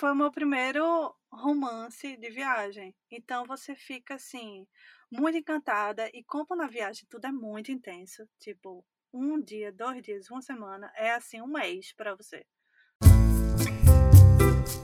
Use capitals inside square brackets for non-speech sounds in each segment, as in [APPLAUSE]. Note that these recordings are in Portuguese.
foi o meu primeiro romance de viagem. Então você fica assim, muito encantada. E como na viagem tudo é muito intenso, tipo, um dia, dois dias, uma semana, é assim um mês para você.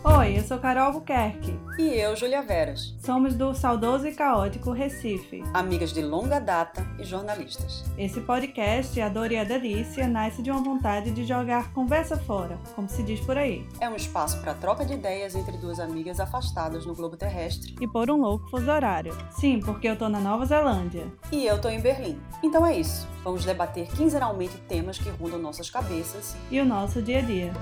Oi, eu sou Carol Albuquerque. E eu, Julia Veras. Somos do Saudoso e Caótico Recife. Amigas de longa data e jornalistas. Esse podcast, A Dor e a Delícia, nasce de uma vontade de jogar conversa fora, como se diz por aí. É um espaço para troca de ideias entre duas amigas afastadas no globo terrestre. E por um louco fuso horário. Sim, porque eu tô na Nova Zelândia. E eu tô em Berlim. Então é isso. Vamos debater quinzenalmente temas que rondam nossas cabeças e o nosso dia a dia.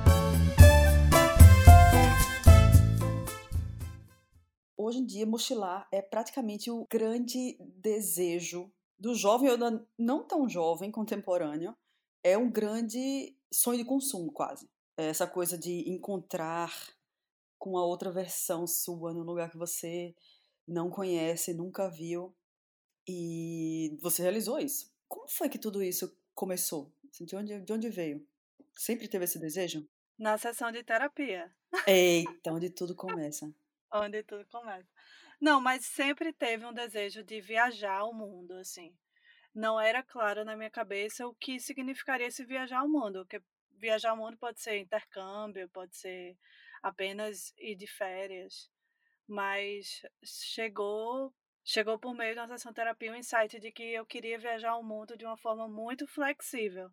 Hoje em dia, mochilar é praticamente o grande desejo do jovem ou não tão jovem contemporâneo. É um grande sonho de consumo, quase. É essa coisa de encontrar com a outra versão sua no lugar que você não conhece, nunca viu. E você realizou isso. Como foi que tudo isso começou? Assim, de onde, de onde veio? Sempre teve esse desejo? Na sessão de terapia. Eita, onde tudo começa onde tudo começa. Não, mas sempre teve um desejo de viajar ao mundo, assim. Não era claro na minha cabeça o que significaria esse viajar ao mundo, porque viajar ao mundo pode ser intercâmbio, pode ser apenas ir de férias, mas chegou chegou por meio da sessão terapia o um insight de que eu queria viajar ao mundo de uma forma muito flexível.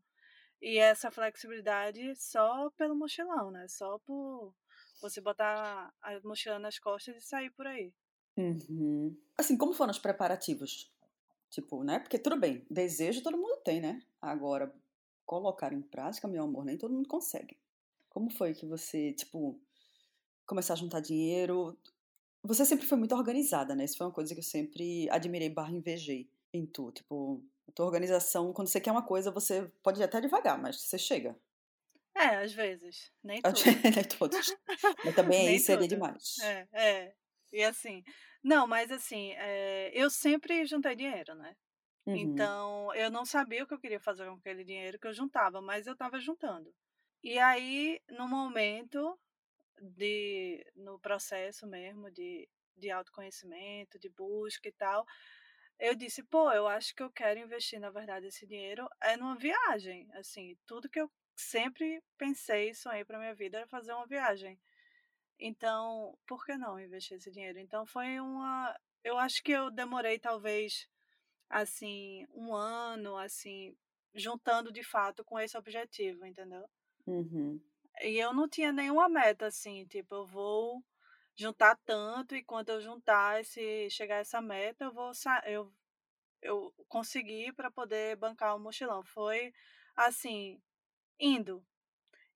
E essa flexibilidade só pelo mochilão, né? Só por você botar a mochila nas costas e sair por aí. Uhum. Assim, como foram os preparativos? Tipo, né? Porque tudo bem, desejo todo mundo tem, né? Agora, colocar em prática, meu amor, nem todo mundo consegue. Como foi que você, tipo, começar a juntar dinheiro? Você sempre foi muito organizada, né? Isso foi uma coisa que eu sempre admirei barra invejei em tu. Tipo, a tua organização, quando você quer uma coisa, você pode ir até devagar, mas você chega. É, às vezes. Nem todos. [LAUGHS] Nem todos. Mas [LAUGHS] também aí seria demais. É, é. E assim. Não, mas assim, é, eu sempre juntei dinheiro, né? Uhum. Então, eu não sabia o que eu queria fazer com aquele dinheiro que eu juntava, mas eu estava juntando. E aí, no momento de no processo mesmo de, de autoconhecimento, de busca e tal, eu disse, pô, eu acho que eu quero investir, na verdade, esse dinheiro é numa viagem. Assim, tudo que eu sempre pensei, sonhei para minha vida era fazer uma viagem. Então, por que não investir esse dinheiro? Então foi uma, eu acho que eu demorei talvez assim um ano, assim juntando de fato com esse objetivo, entendeu? Uhum. E eu não tinha nenhuma meta assim, tipo eu vou juntar tanto e quando eu juntar esse chegar a essa meta eu vou eu eu consegui para poder bancar o mochilão. Foi assim, indo.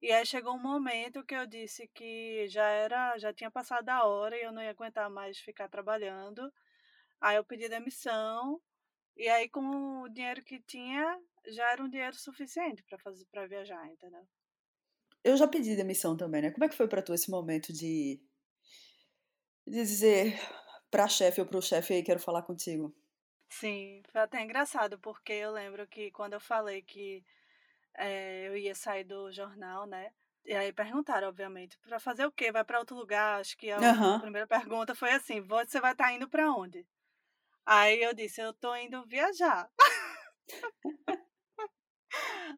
E aí chegou um momento que eu disse que já era, já tinha passado a hora e eu não ia aguentar mais ficar trabalhando. Aí eu pedi demissão e aí com o dinheiro que tinha já era um dinheiro suficiente para fazer para viajar, entendeu? Eu já pedi demissão também, né? Como é que foi para tu esse momento de, de dizer para chefe ou para o chefe aí quero falar contigo? Sim, foi até engraçado porque eu lembro que quando eu falei que é, eu ia sair do jornal, né? E aí perguntaram, obviamente, para fazer o quê? Vai para outro lugar? Acho que a uhum. primeira pergunta foi assim: você vai estar tá indo para onde? Aí eu disse: eu tô indo viajar.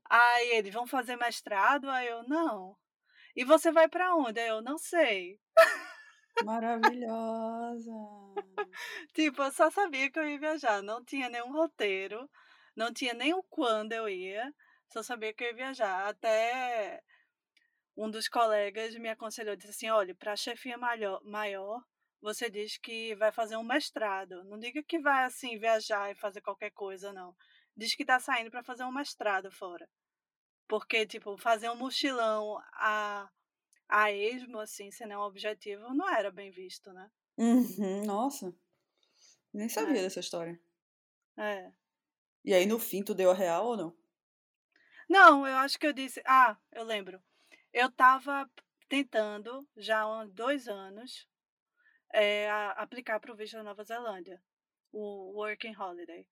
aí eles vão fazer mestrado? Aí eu não. E você vai para onde? Aí eu não sei. Maravilhosa. [LAUGHS] tipo, eu só sabia que eu ia viajar, não tinha nenhum roteiro, não tinha nem o quando eu ia só sabia que eu ia viajar. Até um dos colegas me aconselhou, disse assim, olha, para chefia maior, maior, você diz que vai fazer um mestrado. Não diga que vai, assim, viajar e fazer qualquer coisa, não. Diz que está saindo para fazer um mestrado fora. Porque, tipo, fazer um mochilão a, a esmo, assim, sem nenhum objetivo, não era bem visto, né? Uhum, nossa. Nem sabia é. dessa história. É. E aí, no fim, tu deu a real ou não? Não, eu acho que eu disse. Ah, eu lembro. Eu estava tentando, já há dois anos, é, aplicar para o visto da Nova Zelândia, o Working Holiday.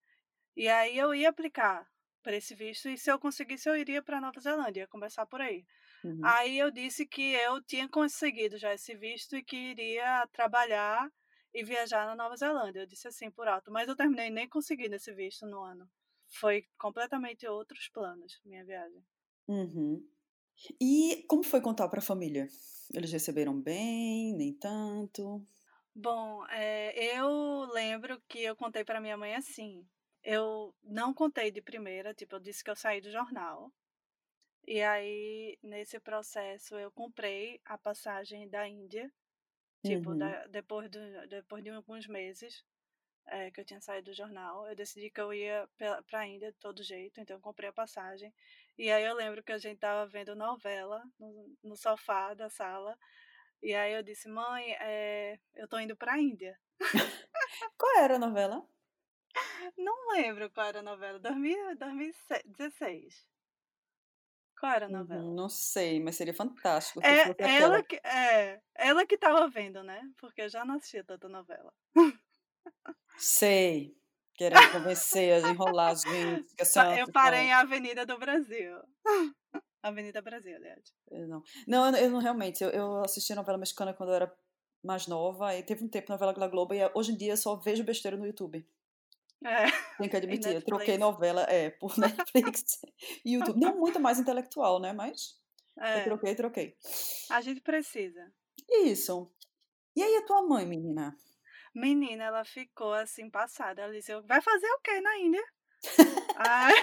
E aí eu ia aplicar para esse visto, e se eu conseguisse, eu iria para Nova Zelândia, ia começar por aí. Uhum. Aí eu disse que eu tinha conseguido já esse visto e que iria trabalhar e viajar na Nova Zelândia. Eu disse assim por alto, mas eu terminei nem conseguindo esse visto no ano. Foi completamente outros planos minha viagem. Uhum. E como foi contar para a família? Eles receberam bem, nem tanto? Bom, é, eu lembro que eu contei para minha mãe assim. Eu não contei de primeira, tipo, eu disse que eu saí do jornal. E aí, nesse processo, eu comprei a passagem da Índia, tipo, uhum. da, depois, de, depois de alguns meses é, que eu tinha saído do jornal, eu decidi que eu ia para a Índia de todo jeito, então eu comprei a passagem. E aí eu lembro que a gente tava vendo novela no, no sofá da sala, e aí eu disse, mãe, é, eu tô indo para a Índia. [LAUGHS] qual era a novela? Não lembro qual era a novela, 2016. Qual era a novela? Uhum, não sei, mas seria fantástico. É ela que, é, ela que tava vendo, né? Porque eu já não assistia tanta novela. [LAUGHS] Sei. Querendo convencer, a enrolar as gente. Eu parei em Avenida do Brasil. [LAUGHS] Avenida Brasil, aliás. Eu não, não, eu não realmente. Eu, eu assisti a novela mexicana quando eu era mais nova, e teve um tempo novela da Globo, e hoje em dia eu só vejo besteira no YouTube. É. Tem que [LAUGHS] admitir, eu troquei novela é, por [LAUGHS] Netflix e YouTube. Não muito mais intelectual, né? Mas é. eu troquei, troquei. A gente precisa. Isso. E aí a tua mãe, menina? Menina, ela ficou assim, passada. Ela disse, vai fazer o quê na Índia? aí...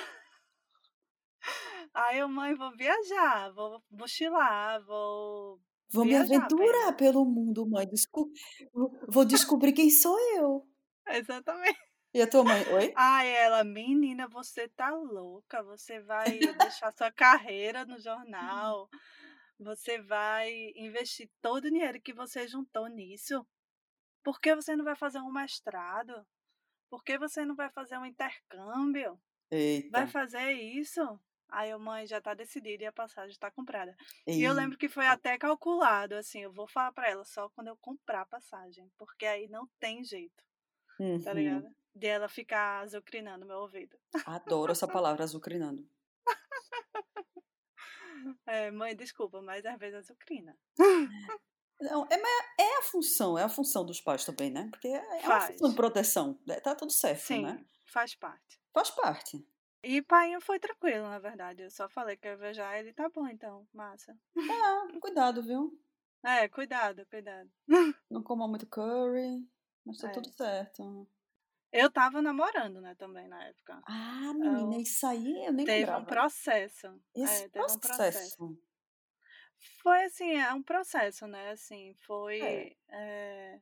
[LAUGHS] aí eu, mãe, vou viajar, vou mochilar, vou Vou me aventurar pelo mundo, mãe. Desco... Vou descobrir quem sou eu. Exatamente. E a tua mãe, oi? Ai, ela, menina, você tá louca, você vai deixar sua carreira no jornal, você vai investir todo o dinheiro que você juntou nisso. Por que você não vai fazer um mestrado? Por que você não vai fazer um intercâmbio? Eita. Vai fazer isso? Aí a mãe já tá decidida e a passagem está comprada. Eita. E eu lembro que foi até calculado, assim, eu vou falar para ela só quando eu comprar a passagem, porque aí não tem jeito. Tá uhum. Tá ligado? de ela ficar azucrinando meu ouvido. Adoro essa palavra, azucrinando. [LAUGHS] É, mãe, desculpa, mas às vezes azucrina. [GASPS] [LAUGHS] Não, é, é a função, é a função dos pais também, né? Porque é faz. uma função de proteção. Né? Tá tudo certo, Sim, né? faz parte. Faz parte. E pai foi tranquilo, na verdade. Eu só falei que eu ia viajar, ele tá bom então, massa. É, cuidado, viu? É, cuidado, cuidado. Não coma muito curry, mas tá é. tudo certo. Eu tava namorando, né, também na época. Ah, menina, eu... isso aí eu nem teve lembrava. um processo. Esse é, teve processo. um processo. Foi assim, é um processo, né? Assim, foi. É. É,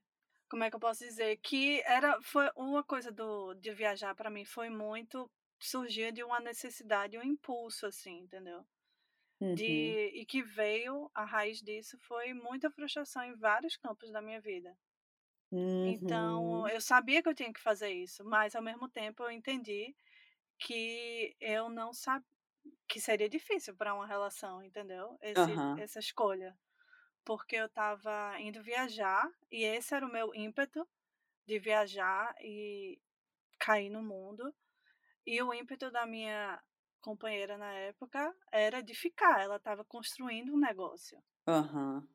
como é que eu posso dizer? Que era. Foi uma coisa do, de viajar para mim foi muito. Surgia de uma necessidade, um impulso, assim, entendeu? Uhum. De, e que veio, a raiz disso foi muita frustração em vários campos da minha vida. Então, Uhum. eu sabia que eu tinha que fazer isso, mas ao mesmo tempo eu entendi que eu não sabia que seria difícil para uma relação, entendeu? Esse, essa escolha. Porque eu estava indo viajar e esse era o meu ímpeto de viajar e cair no mundo. E o ímpeto da minha companheira na época era de ficar, ela estava construindo um negócio. Aham.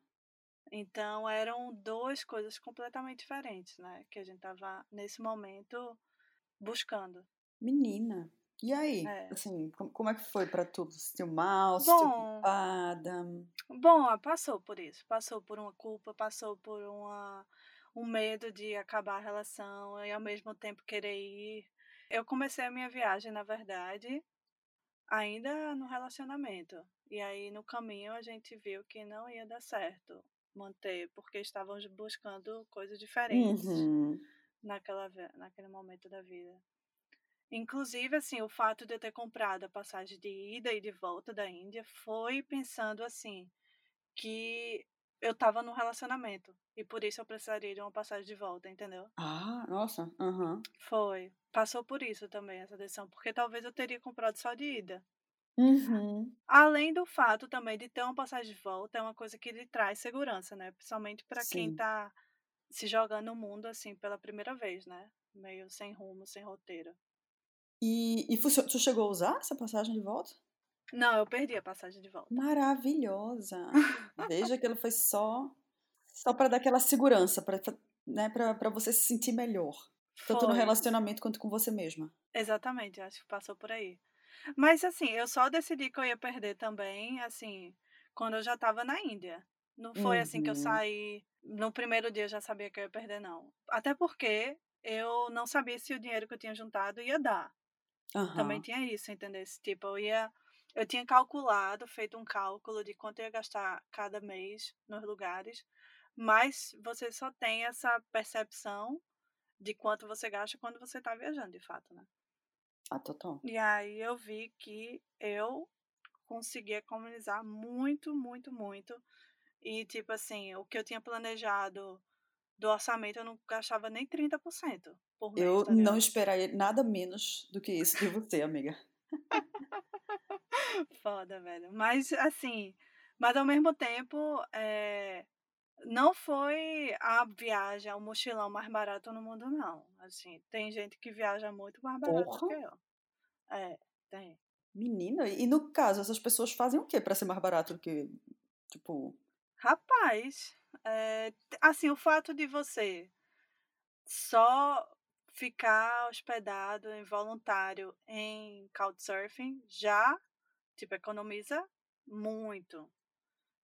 Então eram duas coisas completamente diferentes, né? Que a gente tava nesse momento buscando. Menina. E aí, é. assim, como é que foi para tu? Se sentiu mal, se sentiu culpada? Bom, passou por isso. Passou por uma culpa, passou por uma, um medo de acabar a relação e ao mesmo tempo querer ir. Eu comecei a minha viagem, na verdade, ainda no relacionamento. E aí, no caminho, a gente viu que não ia dar certo manter, porque estávamos buscando coisas diferentes uhum. naquela, naquele momento da vida. Inclusive, assim, o fato de eu ter comprado a passagem de ida e de volta da Índia foi pensando assim que eu estava num relacionamento e por isso eu precisaria de uma passagem de volta, entendeu? Ah, nossa, uhum. Foi. Passou por isso também essa decisão, porque talvez eu teria comprado só de ida. Uhum. Além do fato também de ter uma passagem de volta, é uma coisa que lhe traz segurança, né? Principalmente para quem tá se jogando no mundo assim pela primeira vez, né? Meio sem rumo, sem roteiro. E, e tu chegou a usar essa passagem de volta? Não, eu perdi a passagem de volta. Maravilhosa! [LAUGHS] Veja que ela foi só só para dar aquela segurança, para né, para você se sentir melhor. Tanto Foi. no relacionamento quanto com você mesma. Exatamente, acho que passou por aí. Mas assim, eu só decidi que eu ia perder também, assim, quando eu já estava na Índia. Não foi assim que eu Uhum. saí. No primeiro dia eu já sabia que eu ia perder, não. Até porque eu não sabia se o dinheiro que eu tinha juntado ia dar. Também Aham. tinha isso, entendeu? Tipo, eu ia. Eu tinha calculado, feito um cálculo de quanto eu ia gastar cada mês nos lugares, mas você só tem essa percepção de quanto você gasta quando você está viajando, de fato, né? Ah, total. E aí eu vi que eu consegui economizar muito, muito, muito. E, tipo assim, o que eu tinha planejado do orçamento, eu não gastava nem 30% por mês, Eu não esperaria nada menos do que isso de você, amiga. [LAUGHS] Foda, velho. Mas, assim, mas ao mesmo tempo, é, não foi a viagem, o mochilão mais barato no mundo, não. Assim, tem gente que viaja muito mais barato do que Porra! eu. É, tem. Menina, e no caso, essas pessoas fazem o quê para ser mais barato do que, tipo, Rapaz, é, assim, o fato de você só ficar hospedado em voluntário em Couchsurfing já, tipo, economiza muito.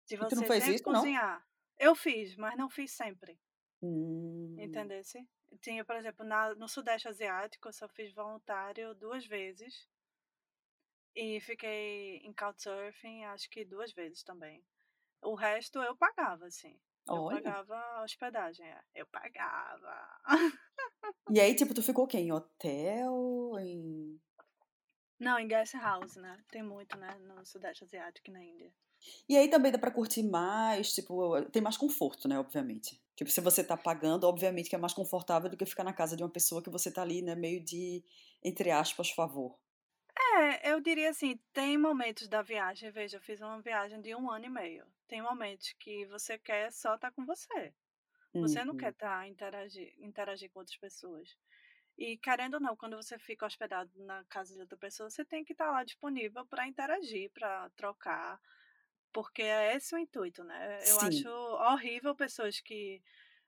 Se e tu não você fez isso, não? cozinhar. Eu fiz, mas não fiz sempre, Hum, entendesse? Tinha, por exemplo, na, no Sudeste Asiático, eu só fiz voluntário duas vezes. E fiquei em Couchsurfing, acho que duas vezes também. O resto eu pagava, assim. Eu olha. pagava a hospedagem, é. Eu pagava. [LAUGHS] E aí, tipo, tu ficou o quê? Em hotel? Em... Não, em guest house, né? Tem muito, né? No Sudeste Asiático e na Índia. E aí também dá pra curtir mais, tipo, tem mais conforto, né, obviamente. Tipo, se você tá pagando, obviamente que é mais confortável do que ficar na casa de uma pessoa que você tá ali, né, meio de, entre aspas, favor. É, eu diria assim, tem momentos da viagem, veja, eu fiz uma viagem de um ano e meio. Tem momentos que você quer só estar com você. Você não Uhum. quer estar interagir, interagir com outras pessoas. E querendo ou não, quando você fica hospedado na casa de outra pessoa, você tem que estar lá disponível para interagir, para trocar, porque é esse o intuito, né? Eu Sim. acho horrível pessoas que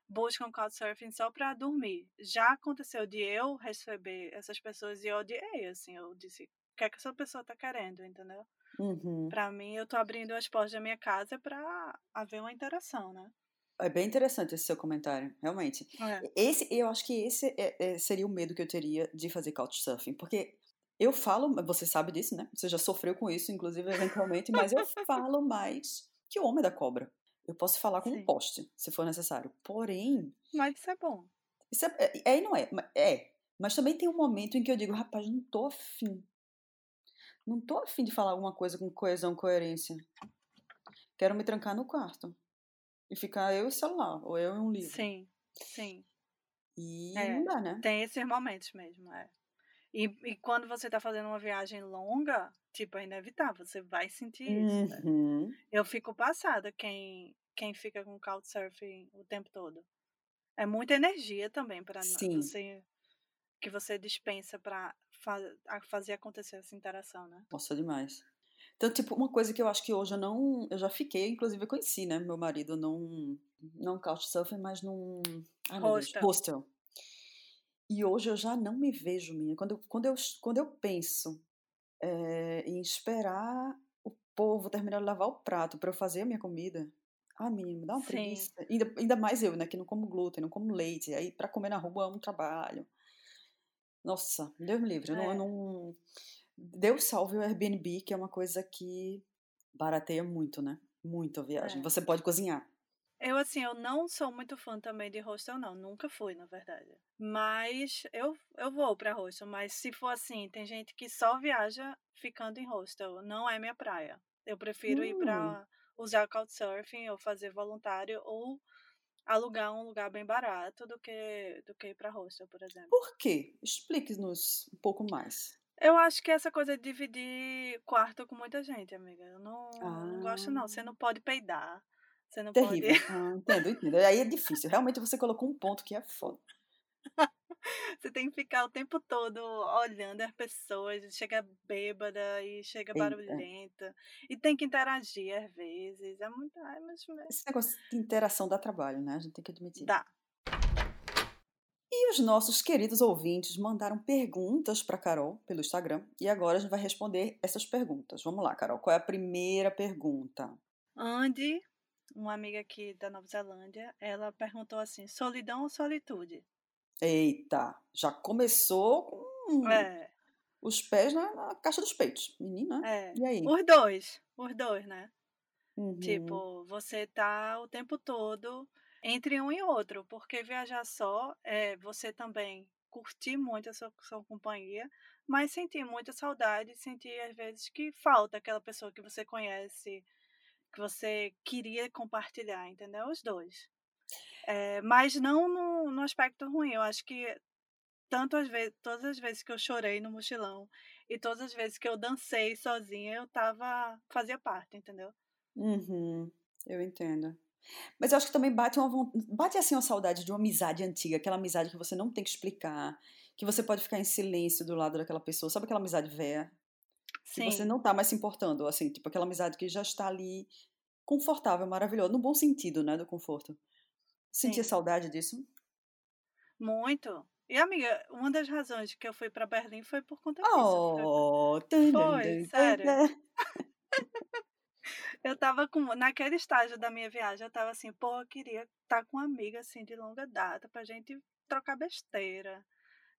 buscam couchsurfing só para dormir. Já aconteceu de eu receber essas pessoas e eu odiei, assim, eu disse, o que é que essa pessoa tá querendo, entendeu? Uhum. Para mim, eu tô abrindo as portas da minha casa para haver uma interação, né? É bem interessante esse seu comentário, realmente. É. Esse, eu acho que esse é- é- seria o medo que eu teria de fazer couchsurfing, porque eu falo, você sabe disso, né? Você já sofreu com isso, inclusive, eventualmente, mas eu [LAUGHS] falo mais que o homem da cobra. Eu posso falar com um Sim. poste, se for necessário. Porém, Mas isso é bom. isso é, é, e não é, é. Mas também tem um momento em que eu digo, rapaz, não tô afim. Não tô afim de falar alguma coisa com coesão, coerência. Quero me trancar no quarto. E ficar eu e o celular, ou eu e um livro. Sim, sim. E É. não dá, né? Tem esses momentos mesmo, é. E, e quando você tá fazendo uma viagem longa, tipo, é inevitável, você vai sentir isso, né? Uhum. Eu fico passada quem, quem fica com couchsurfing o tempo todo. É muita energia também para você que você dispensa para fazer acontecer essa interação, né? Nossa, demais. Então, tipo, uma coisa que eu acho que hoje eu não. Eu já fiquei, inclusive eu conheci, né? Meu marido num. Não couchsurfing, mas num. Ai, meu Deus. Hostel. Hostel. E hoje eu já não me vejo, minha. Quando, quando, eu, quando eu penso eh, em esperar o povo terminar de lavar o prato para eu fazer a minha comida. Ah, menina, me dá uma Sim. preguiça. Ainda, ainda mais eu, né? Que não como glúten, não como leite. Aí, para comer na rua é um trabalho. Nossa, Deus me livre. Eu não, eu É. não... Deus salve o Airbnb, que é uma coisa que barateia muito, né? Muito a viagem. É. Você pode cozinhar. Eu, assim, eu não sou muito fã também de hostel, não. Nunca fui, na verdade. Mas eu, eu vou pra hostel. Mas se for assim, tem gente que só viaja ficando em hostel. Não é minha praia. Eu prefiro ir Hum. pra usar couchsurfing ou fazer voluntário ou alugar um lugar bem barato do que, do que ir pra hostel, por exemplo. Por quê? Explique-nos um pouco mais. Eu acho que essa coisa de dividir quarto com muita gente, amiga. Eu não, não gosto, não. Você Ah. não pode peidar. Você não Terrível. pode. [LAUGHS] Ah, entendo, entendo. Aí é difícil. Realmente você colocou um ponto que é foda. [LAUGHS] Você tem que ficar o tempo todo olhando as pessoas, chega bêbada e chega Eita. barulhenta. E tem que interagir às vezes. É muito. Ai, mas... Esse negócio de interação dá trabalho, né? A gente tem que admitir. Dá. E os nossos queridos ouvintes mandaram perguntas para Carol pelo Instagram e agora a gente vai responder essas perguntas. Vamos lá, Carol. Qual é a primeira pergunta? Andy, uma amiga aqui da Nova Zelândia, ela perguntou assim: solidão ou solitude? Eita, já começou com É, os pés na, na caixa dos peitos, menina. é. E aí? Os dois. Os dois, né? Uhum. Tipo, você tá o tempo todo entre um e outro, porque viajar só é você também curtir muito a sua, sua companhia, mas sentir muita saudade, sentir às vezes que falta aquela pessoa que você conhece, que você queria compartilhar, entendeu? Os dois. É, mas não no, no aspecto ruim. Eu acho que tanto as vezes, todas as vezes que eu chorei no mochilão e todas as vezes que eu dancei sozinha, eu tava fazia parte, entendeu? Uhum, eu entendo. Mas eu acho que também bate uma bate assim uma saudade de uma amizade antiga, aquela amizade que você não tem que explicar, que você pode ficar em silêncio do lado daquela pessoa, sabe aquela amizade velha que você Sim. não tá mais se importando, assim, tipo aquela amizade que já está ali confortável, maravilhosa, no bom sentido, né, do conforto. Sentia Sim. saudade disso? Muito. E amiga, uma das razões que eu fui pra Berlim foi por conta disso. Oh, foi, sério. Eu tava com naquele estágio da minha viagem, eu tava assim, pô, eu queria estar com uma amiga assim de longa data pra gente trocar besteira,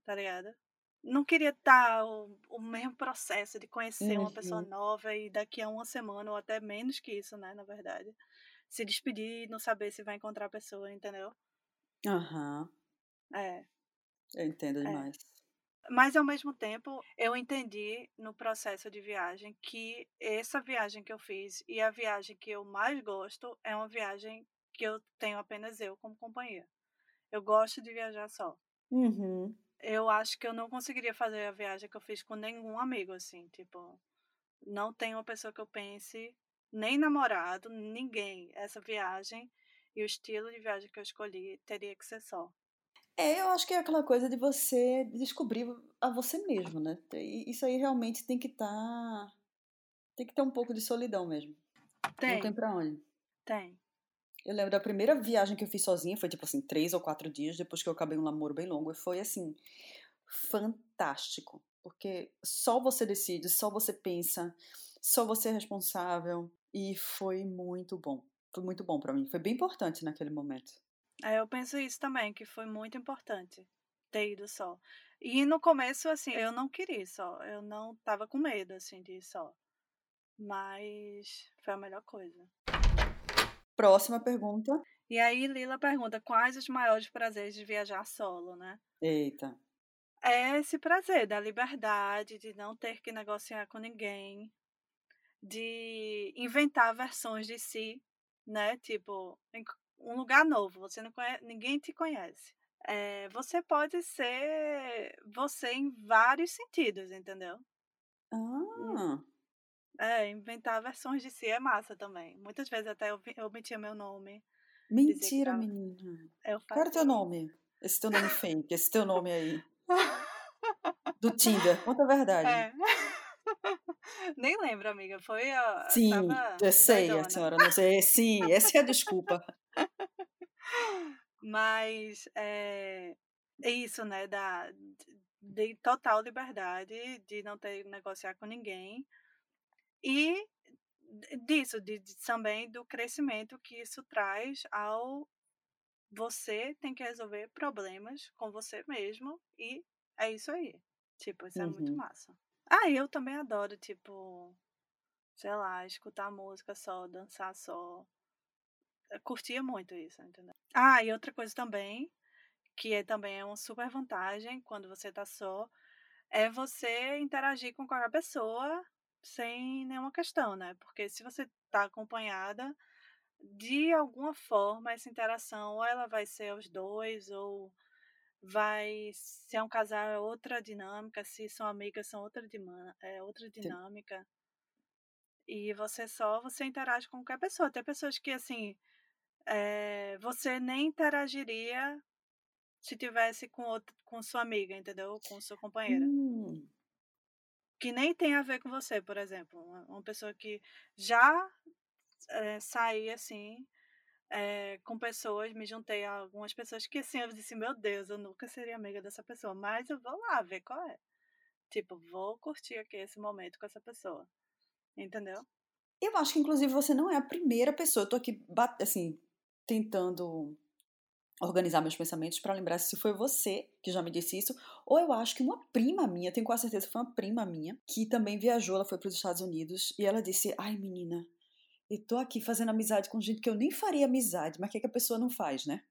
tá ligado? Não queria estar o, o mesmo processo de conhecer uma pessoa Uhum. nova e daqui a uma semana ou até menos que isso, né, na verdade, se despedir e não saber se vai encontrar a pessoa, entendeu? Aham, É, eu entendo é. Mas ao mesmo tempo, eu entendi no processo de viagem que essa viagem que eu fiz e a viagem que eu mais gosto é uma viagem que eu tenho apenas eu como companhia. Eu gosto de viajar só. Uhum. Eu acho que eu não conseguiria fazer a viagem que eu fiz com nenhum amigo, assim, tipo, não tem uma pessoa que eu pense, nem namorado, ninguém. Essa viagem e o estilo de viagem que eu escolhi teria que ser só. É, eu acho que é aquela coisa de você descobrir a você mesmo, né? Isso aí realmente tem que estar. Tem que ter um pouco de solidão mesmo. Não tem Tem, pra onde. tem. Eu lembro da primeira viagem que eu fiz sozinha, foi tipo assim, três ou quatro dias depois que eu acabei um namoro bem longo. E foi assim, fantástico. Porque só você decide, só você pensa, só você é responsável. E foi muito bom. Foi muito bom pra mim. Foi bem importante naquele momento. É, eu penso isso também, que foi muito importante ter ido só. E no começo, assim, eu não queria ir só. Eu não tava com medo, assim, de ir só. Mas foi a melhor coisa. Próxima pergunta. E aí, Lila pergunta: quais os maiores prazeres de viajar solo, né? Eita. É esse prazer da liberdade, de não ter que negociar com ninguém, de inventar versões de si, né? Tipo, um lugar novo, você não conhece, ninguém te conhece. É, você pode ser você em vários sentidos, entendeu? Ah. É, inventar versões de si é massa também. Muitas vezes até eu, eu omitia meu nome. Mentira, tava. menina. Eu Qual era o teu nome? Esse teu nome fake, esse teu nome aí. [LAUGHS] Do Tinder. Conta a verdade. É. [LAUGHS] Nem lembro, amiga. Foi a. Sim, eu sei, a senhora não sei. Sim, essa é a desculpa. Mas é, é isso, né? Da, de total liberdade, de não ter que negociar com ninguém. E disso, de, de- também do crescimento que isso traz ao você tem que resolver problemas com você mesmo e é isso aí. Tipo, isso é muito Uhum. massa. Ah, eu também adoro, tipo, sei lá, escutar música só, dançar só. Eu curtia muito isso, entendeu? Ah, e outra coisa também, que é também é uma super vantagem quando você tá só, é você interagir com qualquer pessoa sem nenhuma questão, né? Porque se você tá acompanhada, de alguma forma essa interação ou ela vai ser os dois ou vai se é um casal é outra dinâmica, se são amigas são outra é outra dinâmica. E você só você interage com qualquer pessoa. Tem pessoas que assim, é, você nem interagiria se tivesse com outro, com sua amiga, entendeu? Com sua companheira. Hum. Que nem tem a ver com você, por exemplo. Uma, uma pessoa que já é, saí assim é, com pessoas, me juntei a algumas pessoas que assim, eu disse, meu Deus, eu nunca seria amiga dessa pessoa, mas eu vou lá ver qual é. Tipo, vou curtir aqui esse momento com essa pessoa. Entendeu? Eu acho que, inclusive, você não é a primeira pessoa. Eu tô aqui, assim, tentando organizar meus pensamentos para lembrar se foi você que já me disse isso, ou eu acho que uma prima minha, tenho quase certeza que foi uma prima minha, que também viajou, ela foi para os Estados Unidos, e ela disse: Ai, menina, eu tô aqui fazendo amizade com gente que eu nem faria amizade, mas o que, é que a pessoa não faz, né?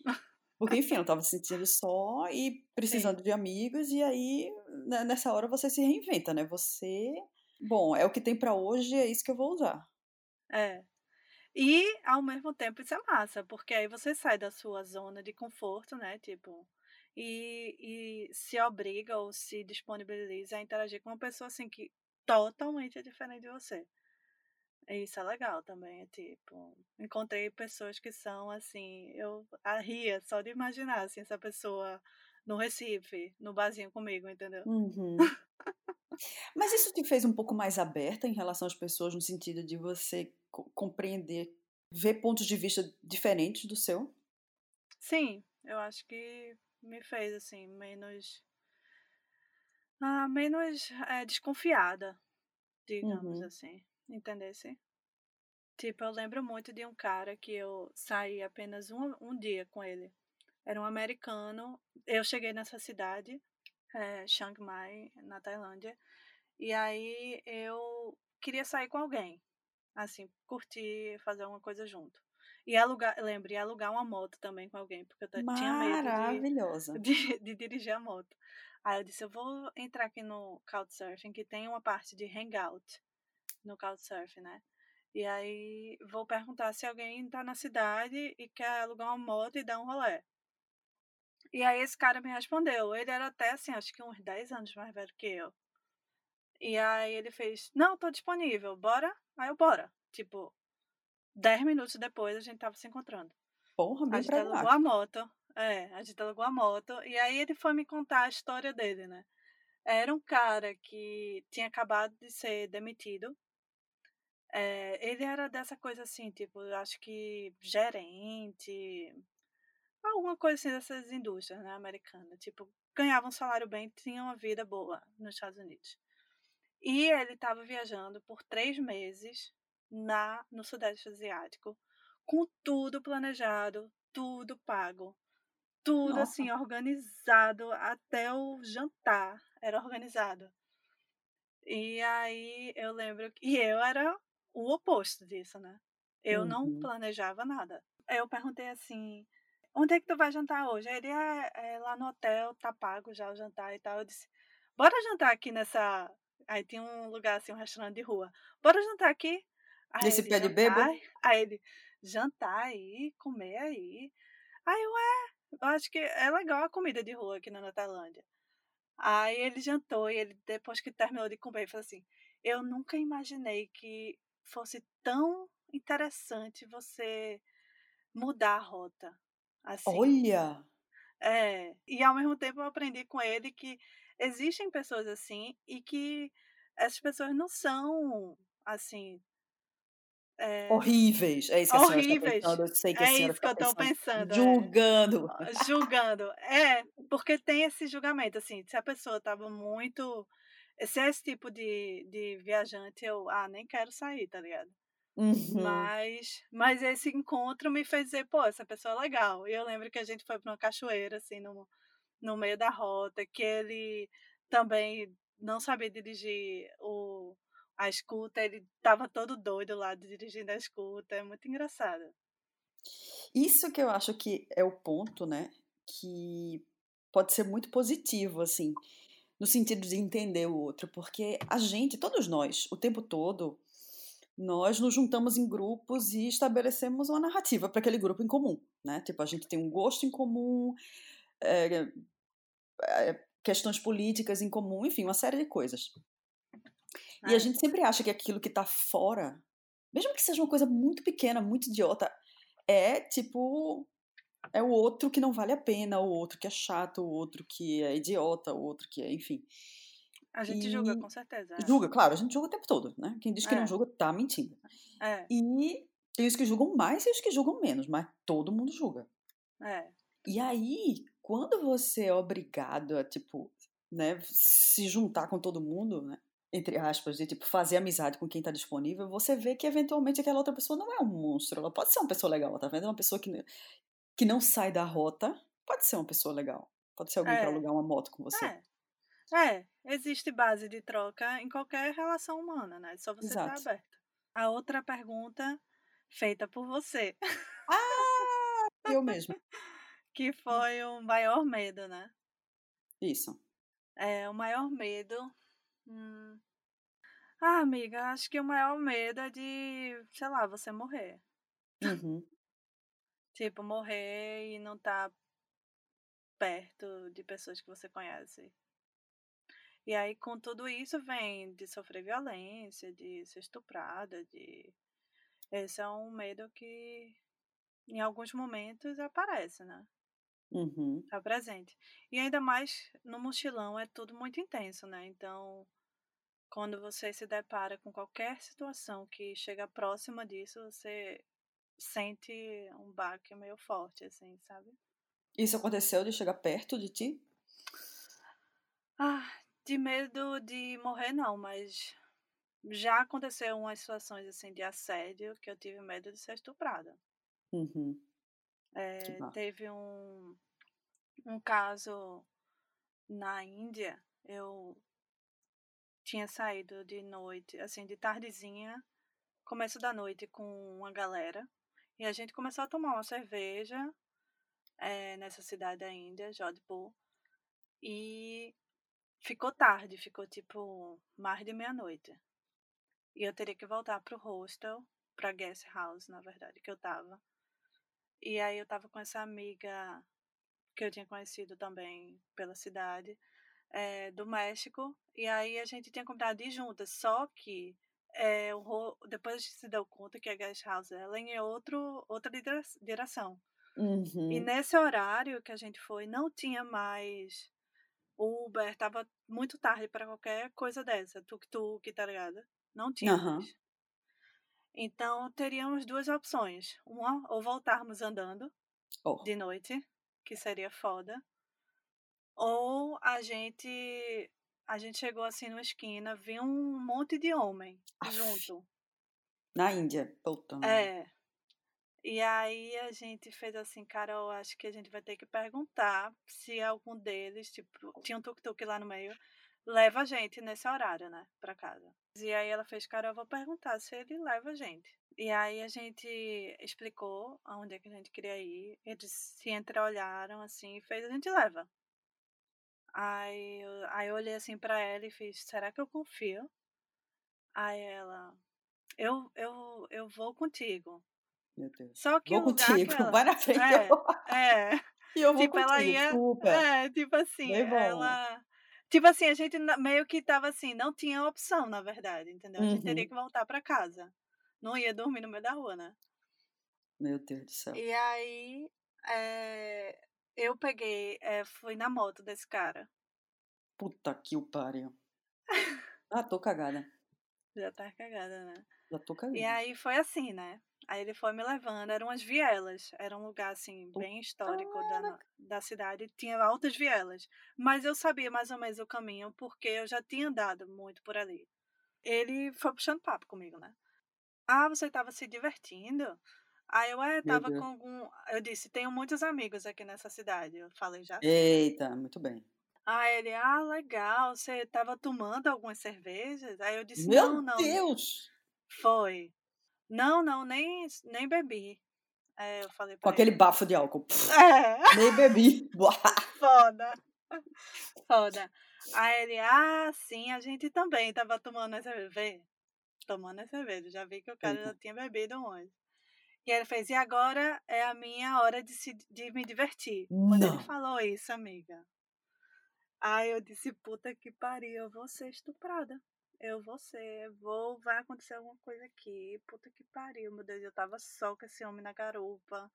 [LAUGHS] Porque, enfim, ela tava se sentindo só e precisando Sim. de amigos, e aí, né, nessa hora, você se reinventa, né? Você. Bom, é o que tem para hoje, é isso que eu vou usar. É. E, ao mesmo tempo, isso é massa, porque aí você sai da sua zona de conforto, né? Tipo, e, e se obriga ou se disponibiliza a interagir com uma pessoa assim que totalmente é diferente de você. Isso é legal também, é tipo, encontrei pessoas que são assim, eu ria só de imaginar assim, essa pessoa no Recife, no barzinho comigo, entendeu? Uhum. [LAUGHS] Mas isso te fez um pouco mais aberta em relação às pessoas, no sentido de você compreender, ver pontos de vista diferentes do seu? Sim, eu acho que me fez assim, menos. Ah, menos é, desconfiada, digamos uhum. assim. Entendesse? Tipo, eu lembro muito de um cara que eu saí apenas um, um dia com ele. Era um americano. Eu cheguei nessa cidade, é, Chiang Mai, na Tailândia. E aí eu queria sair com alguém. Assim, curtir, fazer alguma coisa junto. E alugar, lembro, e alugar uma moto também com alguém, porque eu tinha medo de, de, [LAUGHS] de, dirigir a moto. Aí eu disse, eu vou entrar aqui no Couchsurfing, que tem uma parte de hangout no Couchsurfing, né? E aí vou perguntar se alguém tá na cidade e quer alugar uma moto e dar um rolê. E aí esse cara me respondeu. Ele era até assim, acho que uns 10 anos mais velho que eu. E aí ele fez, não, tô disponível, bora? Aí eu, bora. Tipo, 10 minutos depois a gente tava se encontrando. Porra, bem A gente alugou a moto. É, a gente alugou a moto. E aí ele foi me contar a história dele, né? Era um cara que tinha acabado de ser demitido é, ele era dessa coisa assim, tipo, acho que gerente, alguma coisa assim dessas indústrias, né, americanas. Tipo, ganhava um salário bem, tinha uma vida boa nos Estados Unidos. E ele estava viajando por três meses na no Sudeste Asiático, com tudo planejado, tudo pago, tudo Nossa. assim organizado, até o jantar era organizado. E aí eu lembro que e eu era o oposto disso, né? Eu uhum. não planejava nada. Eu perguntei assim: onde é que tu vai jantar hoje? Ele é, é, lá no hotel, tá pago já o jantar e tal. Eu disse: bora jantar aqui nessa. Aí tinha um lugar assim, um restaurante de rua. Bora jantar aqui? Aí Nesse ele, pé de bebo? Aí ele, jantar aí, comer aí. Aí, ué, eu acho que é legal a comida de rua aqui na Tailândia. Aí ele jantou e ele, depois que terminou de comer, ele falou assim: Eu nunca imaginei que fosse tão interessante você mudar a rota. Assim. Olha! É, e ao mesmo tempo eu aprendi com ele que existem pessoas assim e que essas pessoas não são assim. É, horríveis, é isso que a senhora está pensando. Eu sei que a é senhora isso que eu estou pensando. É. Julgando. É. Julgando. É, porque tem esse julgamento, assim, se a pessoa estava muito se é esse tipo de, de viajante, eu ah, nem quero sair, tá ligado? Uhum. Mas, mas esse encontro me fez dizer, pô, essa pessoa é legal. E eu lembro que a gente foi para uma cachoeira, assim, no, no meio da rota, que ele também não sabia dirigir o, a escuta, ele tava todo doido lá dirigindo a escuta, é muito engraçado. Isso que eu acho que é o ponto, né? Que pode ser muito positivo, assim no sentido de entender o outro, porque a gente, todos nós, o tempo todo, nós nos juntamos em grupos e estabelecemos uma narrativa para aquele grupo em comum, né? Tipo, a gente tem um gosto em comum, é, questões políticas em comum, enfim, uma série de coisas. E a ah, gente sempre acha que aquilo que está fora, mesmo que seja uma coisa muito pequena, muito idiota, é tipo É o outro que não vale a pena, o outro que é chato, o outro que é idiota, o outro que é, enfim. A gente e... julga, com certeza. É. Julga, claro, a gente julga o tempo todo, né? Quem diz que é. não julga tá mentindo. É. E tem os que julgam mais e os que julgam menos, mas todo mundo julga. É. E aí, quando você é obrigado a, tipo, né, se juntar com todo mundo, né? Entre aspas, de tipo, fazer amizade com quem tá disponível, você vê que eventualmente aquela outra pessoa não é um monstro. Ela pode ser uma pessoa legal, tá vendo? Uma pessoa que, que não sai da rota, pode ser uma pessoa legal. Pode ser alguém é. para alugar uma moto com você. É. É, existe base de troca em qualquer relação humana, né? Só você estar tá aberto. A outra pergunta feita por você. Ah, eu mesmo. Que foi o maior medo, né? Isso. É, o maior medo. Hum... Ah, amiga, acho que o maior medo é de, sei lá, você morrer. Uhum. [LAUGHS] tipo, morrer e não estar tá perto de pessoas que você conhece. E aí, com tudo isso, vem de sofrer violência, de ser estuprada, de. Esse é um medo que, em alguns momentos, aparece, né? Uhum. Tá presente. E ainda mais no mochilão é tudo muito intenso, né? Então, quando você se depara com qualquer situação que chega próxima disso, você sente um baque meio forte, assim, sabe? Isso aconteceu de chegar perto de ti? Ah, de medo de morrer, não, mas já aconteceu umas situações assim de assédio que eu tive medo de ser estuprada. Uhum. É, teve um, um caso na Índia, eu tinha saído de noite, assim, de tardezinha, começo da noite com uma galera, e a gente começou a tomar uma cerveja é, nessa cidade da Índia, Jodhpur, e Ficou tarde, ficou tipo mais de meia-noite. E eu teria que voltar pro hostel, pra guest house, na verdade, que eu tava. E aí eu tava com essa amiga que eu tinha conhecido também pela cidade, é, do México. E aí a gente tinha comprado de juntas. Só que é, depois a gente se deu conta que a guest house ela é em outro, outra direção. Uhum. E nesse horário que a gente foi, não tinha mais Uber, tava muito tarde para qualquer coisa dessa, tuk-tuk, tá ligado? Não tinha uhum. mais. Então teríamos duas opções. Uma, ou voltarmos andando oh. de noite, que seria foda. Ou a gente a gente chegou assim numa esquina, viu um monte de homem Aff. junto. Na Índia, voltando. É. E aí a gente fez assim, cara, eu acho que a gente vai ter que perguntar se algum deles, tipo, tinha um tuk-tuk lá no meio, leva a gente nesse horário, né, pra casa. E aí ela fez, cara, eu vou perguntar se ele leva a gente. E aí a gente explicou aonde é que a gente queria ir, eles se entreolharam assim e fez, a gente leva. Aí eu, aí eu olhei assim para ela e fiz, será que eu confio? Aí ela, eu, eu, eu vou contigo. Meu Deus. Só que Vou o lugar contigo, que [LAUGHS] ela... É, é. E eu vou tipo, contigo, ela ia... super. É, tipo assim, Bem bom. Tipo assim, a gente meio que tava assim, não tinha opção, na verdade, entendeu? A gente teria Uhum. que voltar pra casa. Não ia dormir no meio da rua, né? Meu Deus do céu. E aí, é, eu peguei, é, fui na moto desse cara. Puta que o pariu. Ah, tô cagada. [LAUGHS] Já tá cagada, né? Já tô E cagada. aí foi assim, né? Aí ele foi me levando, eram umas vielas, era um lugar assim, bem histórico da, da cidade, tinha altas vielas. Mas eu sabia mais ou menos o caminho, porque eu já tinha andado muito por ali. Ele foi puxando papo comigo, né? Ah, você tava se divertindo? Aí eu, é, Meu tava Deus. com algum. Eu disse, tenho muitos amigos aqui nessa cidade. Eu falei já. Eita, muito bem. Aí ele, ah, legal, você tava tomando algumas cervejas? Aí eu disse, Meu não, não. Deus! Foi. Não, não, nem, nem bebi. Aí eu falei Com pra aquele ele. bafo de álcool. [LAUGHS] É, [LAUGHS] nem bebi. [LAUGHS] Foda. Foda. Aí ele, ah, sim, a gente também tava tomando essa cerveja. Tomando essa cerveja. Já vi que o cara Eita. já tinha bebido antes. E ele fez, e agora é a minha hora de, se, de me divertir. Quando ele Não. falou isso, amiga. Aí eu disse, puta que pariu, eu vou ser estuprada. Eu vou ser, vou, vai acontecer alguma coisa aqui. Puta que pariu, meu Deus, eu tava só com esse homem na garupa.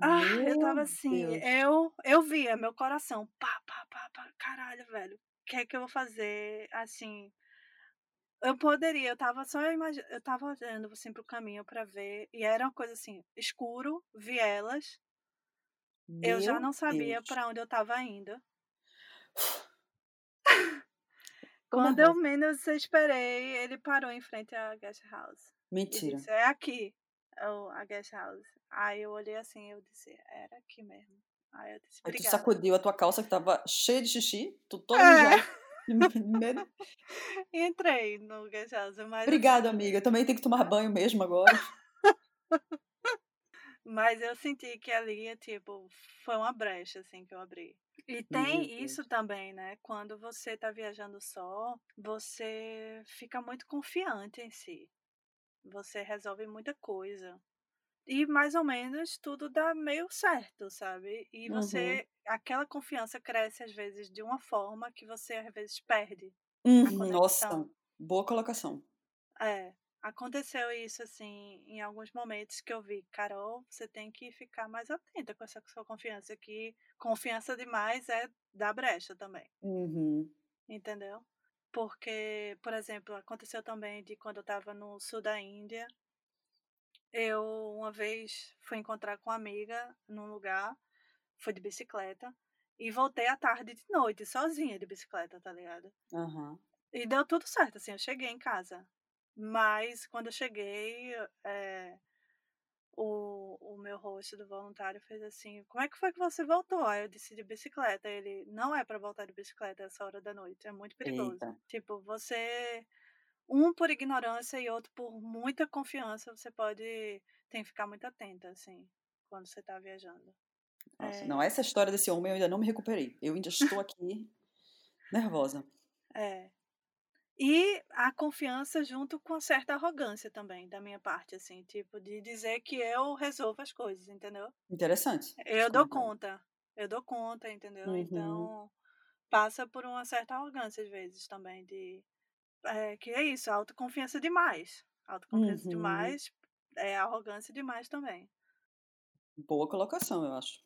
Ah, eu tava assim, Deus. eu eu via meu coração, pá, pá, pá, pá, caralho, velho, o que é que eu vou fazer? Assim, eu poderia, eu tava só imagi eu tava olhando assim pro caminho para ver, e era uma coisa assim, escuro, vielas. Eu já não sabia para onde eu tava indo. Quando eu menos esperei, ele parou em frente à guest house. Mentira. Disse, é aqui, a guest house. Aí eu olhei assim, eu disse, era aqui mesmo. Aí eu disse, Aí tu sacudiu a tua calça que tava cheia de xixi, tu toda É. [LAUGHS] entrei no guest house, mas Obrigada, amiga. Eu também tenho que tomar banho mesmo agora. [LAUGHS] Mas eu senti que ali, tipo, foi uma brecha, assim, que eu abri. E tem isso também, né? Quando você tá viajando só, você fica muito confiante em si. Você resolve muita coisa. E mais ou menos tudo dá meio certo, sabe? E Uhum. você, aquela confiança cresce às vezes de uma forma que você às vezes perde. Uhum, nossa, boa colocação. É, aconteceu isso assim em alguns momentos que eu vi, Carol, você tem que ficar mais atenta com essa sua confiança, que confiança demais é dar brecha também, Uhum. entendeu? Porque, por exemplo, aconteceu também de quando eu estava no sul da Índia, eu uma vez fui encontrar com uma amiga num lugar, fui de bicicleta e voltei à tarde de noite sozinha de bicicleta, tá ligado? Aham. E deu tudo certo, assim, eu cheguei em casa. Mas quando eu cheguei, é, o, o meu host do voluntário fez assim: Como é que foi que você voltou? Aí eu disse de bicicleta. Ele: Não é pra voltar de bicicleta essa hora da noite, é muito perigoso. Eita. Tipo, você. Um por ignorância e outro por muita confiança, você pode. Tem que ficar muito atenta, assim, quando você tá viajando. Nossa, É. não, essa história desse homem eu ainda não me recuperei. Eu ainda estou aqui nervosa. É. E a confiança junto com certa arrogância também, da minha parte, assim, tipo, de dizer que eu resolvo as coisas, entendeu? Interessante. Eu dou conta, eu dou conta, entendeu? Uhum. Então, passa por uma certa arrogância às vezes também, de. É, que é isso, autoconfiança demais. Autoconfiança Uhum. demais é arrogância demais também. Boa colocação, eu acho.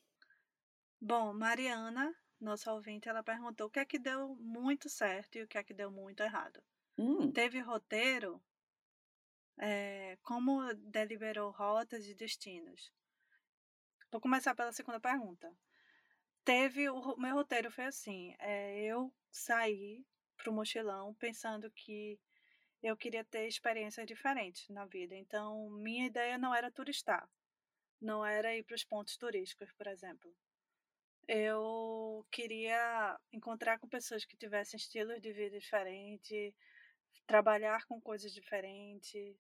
Bom, Mariana, nossa ouvinte, ela perguntou o que é que deu muito certo e o que é que deu muito errado. Hum, Teve roteiro? É, como deliberou rotas e destinos? Vou começar pela segunda pergunta. Teve o meu roteiro foi assim: é, eu saí pro mochilão pensando que eu queria ter experiências diferentes na vida. Então, minha ideia não era turistar, não era ir para os pontos turísticos, por exemplo. Eu queria encontrar com pessoas que tivessem estilos de vida diferentes, trabalhar com coisas diferentes.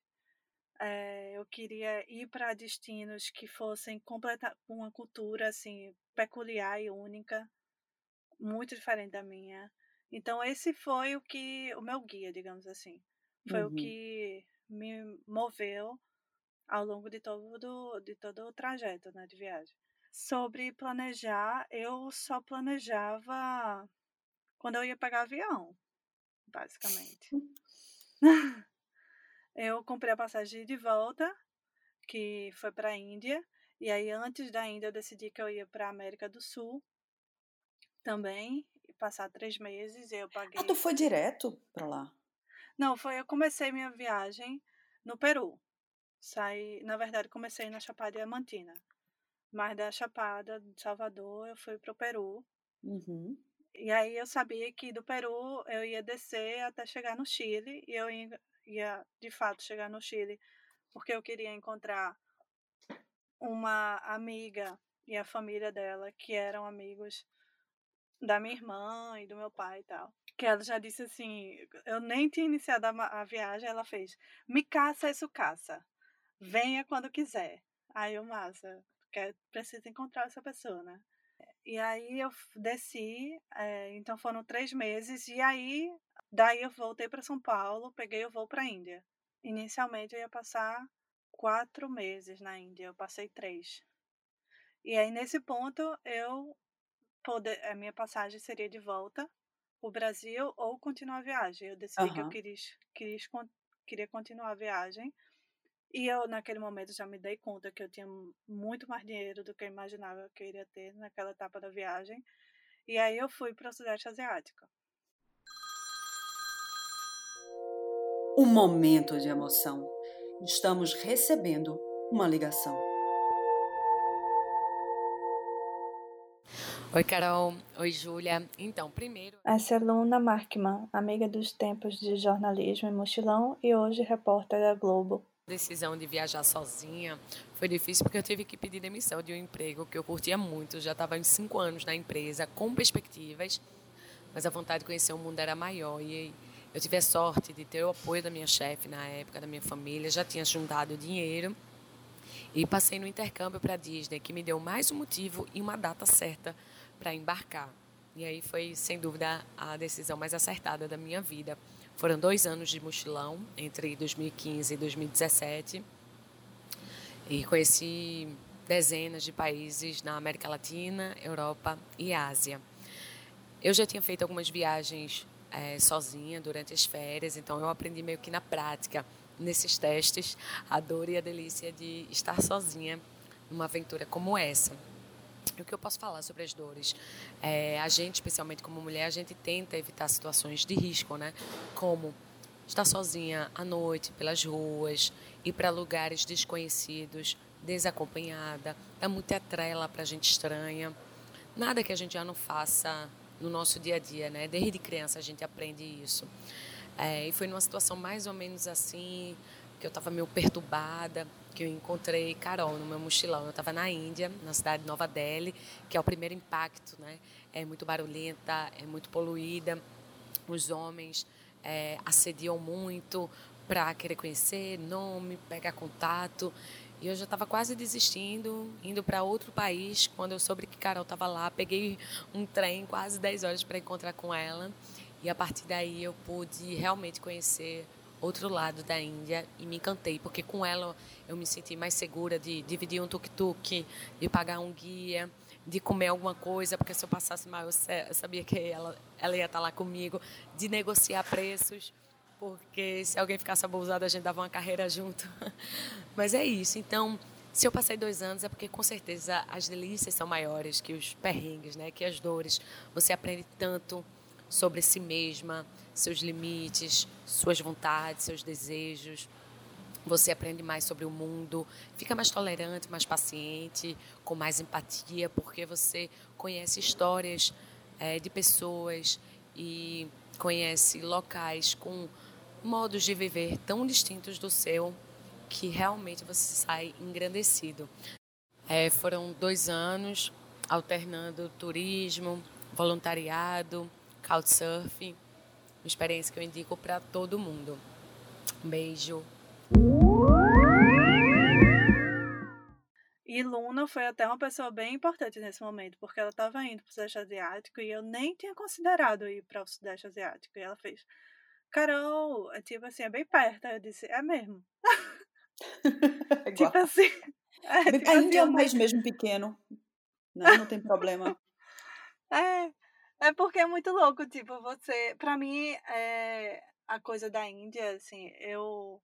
É, eu queria ir para destinos que fossem completa, com uma cultura assim peculiar e única, muito diferente da minha. Então esse foi o que o meu guia, digamos assim, foi o Uhum. que me moveu ao longo de todo de todo o trajeto, né, de viagem. Sobre planejar, eu só planejava quando eu ia pegar avião, basicamente. Eu comprei a passagem de volta, que foi para a Índia, e aí antes da Índia eu decidi que eu ia para a América do Sul também, e passar três meses, e eu paguei. Ah, tu foi direto pra lá? Não, foi eu comecei minha viagem no Peru. Saí, na verdade, comecei na Chapada Diamantina. Mas da Chapada de Salvador eu fui pro Peru. Uhum. E aí eu sabia que do Peru eu ia descer até chegar no Chile e eu ia, de fato chegar no Chile porque eu queria encontrar uma amiga e a família dela que eram amigos da minha irmã e do meu pai e tal. Que ela já disse assim, eu nem tinha iniciado a, a viagem, ela fez, me caça isso caça, venha quando quiser. Aí eu, massa, quer, preciso encontrar essa pessoa, né? E aí eu desci, eh, então foram três meses, e aí daí eu voltei para São Paulo, peguei o voo para a Índia. Inicialmente eu ia passar quatro meses na Índia, eu passei três. E aí nesse ponto eu poder, a minha passagem seria de volta o Brasil ou continuar a viagem. Eu decidi que eu queria, queria, queria continuar a viagem. E eu, naquele momento, já me dei conta que eu tinha muito mais dinheiro do que eu imaginava que eu iria ter naquela etapa da viagem. E aí eu fui para o Sudeste Asiático. Um momento de emoção. Estamos recebendo uma ligação. Oi, Carol. Oi, Júlia. Então, primeiro. Essa é Luna Markman, amiga dos tempos de jornalismo e mochilão e hoje repórter da Globo decisão de viajar sozinha foi difícil porque eu tive que pedir demissão de um emprego que eu curtia muito. Já estava em cinco anos na empresa, com perspectivas, mas a vontade de conhecer o mundo era maior. E eu tive a sorte de ter o apoio da minha chefe na época, da minha família, já tinha juntado dinheiro. E passei no intercâmbio para a Disney, que me deu mais um motivo e uma data certa para embarcar. E aí foi, sem dúvida, a decisão mais acertada da minha vida. Foram dois anos de mochilão, entre 2015 e 2017. E conheci dezenas de países na América Latina, Europa e Ásia. Eu já tinha feito algumas viagens é, sozinha durante as férias, então eu aprendi meio que na prática, nesses testes, a dor e a delícia de estar sozinha numa aventura como essa. O que eu posso falar sobre as dores? É, a gente, especialmente como mulher, a gente tenta evitar situações de risco, né? Como estar sozinha à noite pelas ruas, ir para lugares desconhecidos, desacompanhada, dá muita trela para gente estranha. Nada que a gente já não faça no nosso dia a dia, né? Desde criança a gente aprende isso. É, e foi numa situação mais ou menos assim, que eu estava meio perturbada, que eu encontrei Carol no meu mochilão. Eu estava na Índia, na cidade de Nova Delhi, que é o primeiro impacto, né? É muito barulhenta, é muito poluída. Os homens é, assediam muito para querer conhecer, nome, pegar contato. E eu já estava quase desistindo, indo para outro país. Quando eu soube que Carol estava lá, peguei um trem quase 10 horas para encontrar com ela. E a partir daí eu pude realmente conhecer outro lado da Índia e me encantei, porque com ela eu me senti mais segura de dividir um tuk-tuk, de pagar um guia, de comer alguma coisa, porque se eu passasse mal eu sabia que ela, ela ia estar lá comigo, de negociar preços, porque se alguém ficasse abusado a gente dava uma carreira junto. [LAUGHS] Mas é isso, então se eu passei dois anos é porque com certeza as delícias são maiores que os perrengues, né? que as dores. Você aprende tanto sobre si mesma, seus limites, suas vontades, seus desejos. Você aprende mais sobre o mundo, fica mais tolerante, mais paciente, com mais empatia, porque você conhece histórias é, de pessoas e conhece locais com modos de viver tão distintos do seu que realmente você sai engrandecido. É, foram dois anos alternando turismo, voluntariado, Couchsurfing, uma experiência que eu indico para todo mundo. Um beijo. E Luna foi até uma pessoa bem importante nesse momento, porque ela estava indo para o Sudeste Asiático e eu nem tinha considerado ir para o Sudeste Asiático. E ela fez, Carol, é tipo assim, é bem perto. Eu disse, é mesmo. [LAUGHS] É tipo assim. É, tipo a Índia assim, é um país mesmo pequeno. Não, né? não tem problema. [LAUGHS] é, é porque é muito louco, tipo, você. Pra mim, é, a coisa da Índia, assim, eu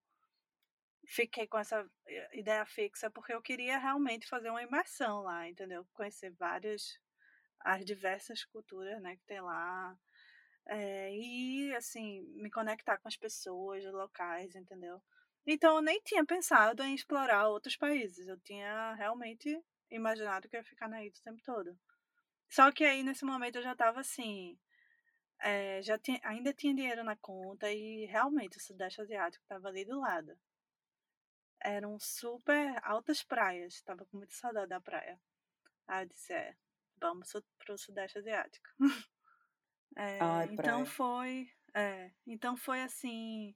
fiquei com essa eh, ideia fixa porque eu queria realmente fazer uma imersão lá, entendeu? Conhecer várias, as diversas culturas, né, que tem lá. É, e, assim, me conectar com as pessoas locais, entendeu? Então, eu nem tinha pensado em explorar outros países. Eu tinha realmente imaginado que eu ia ficar na ilha o tempo todo. Só que aí, nesse momento, eu já tava assim. É, já tinha, ainda tinha dinheiro na conta e realmente o Sudeste Asiático tava ali do lado. Eram super altas praias, tava com muita saudade da praia. Aí eu disse: é, vamos pro Sudeste Asiático. é, [LAUGHS] Ai, então foi. É, então foi assim.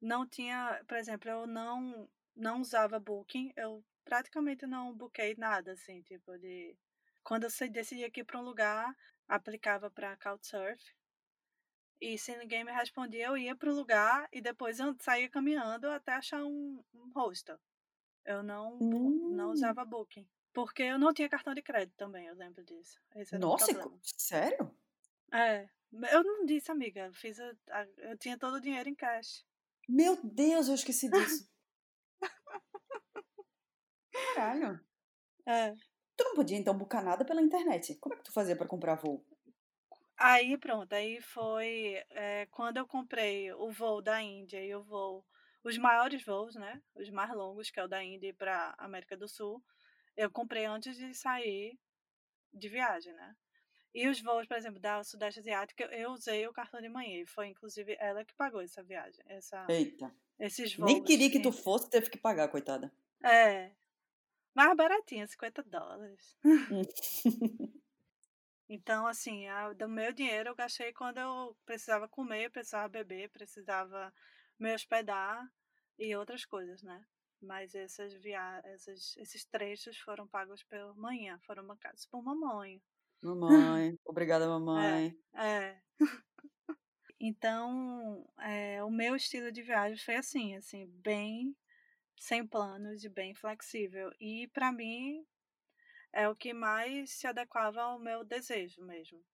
Não tinha, por exemplo, eu não não usava Booking, eu praticamente não buquei nada, assim, tipo, de quando eu decidi aqui para um lugar, aplicava para Couchsurf. E se ninguém me respondia, eu ia para o lugar e depois eu saía caminhando até achar um, um hostel. Eu não, hum. não usava Booking. Porque eu não tinha cartão de crédito também, eu lembro disso. Nossa, sério? É. Eu não disse, amiga. Eu, fiz a, a, eu tinha todo o dinheiro em cash. Meu Deus, eu esqueci disso. [LAUGHS] Caralho. É. Tu não podia, então, buscar nada pela internet. Como é que tu fazia para comprar voo? Aí pronto, aí foi é, quando eu comprei o voo da Índia e o voo, os maiores voos, né? Os mais longos, que é o da Índia para América do Sul, eu comprei antes de sair de viagem, né? E os voos, por exemplo, da Sudeste Asiática, eu usei o cartão de manhã. E foi, inclusive, ela que pagou essa viagem. Essa, Eita. Esses voos. Nem queria que tu fosse, teve que pagar, coitada. É. Mais baratinha, 50 dólares. Hum. [LAUGHS] Então, assim, a, do meu dinheiro eu gastei quando eu precisava comer, precisava beber, precisava me hospedar e outras coisas, né? Mas essas via essas, esses trechos foram pagos pela manhã, foram bancados por mamãe. Mamãe, [LAUGHS] obrigada, mamãe. É. é. [LAUGHS] então, é, o meu estilo de viagem foi assim, assim, bem sem planos e bem flexível. E para mim é o que mais se adequava ao meu desejo mesmo.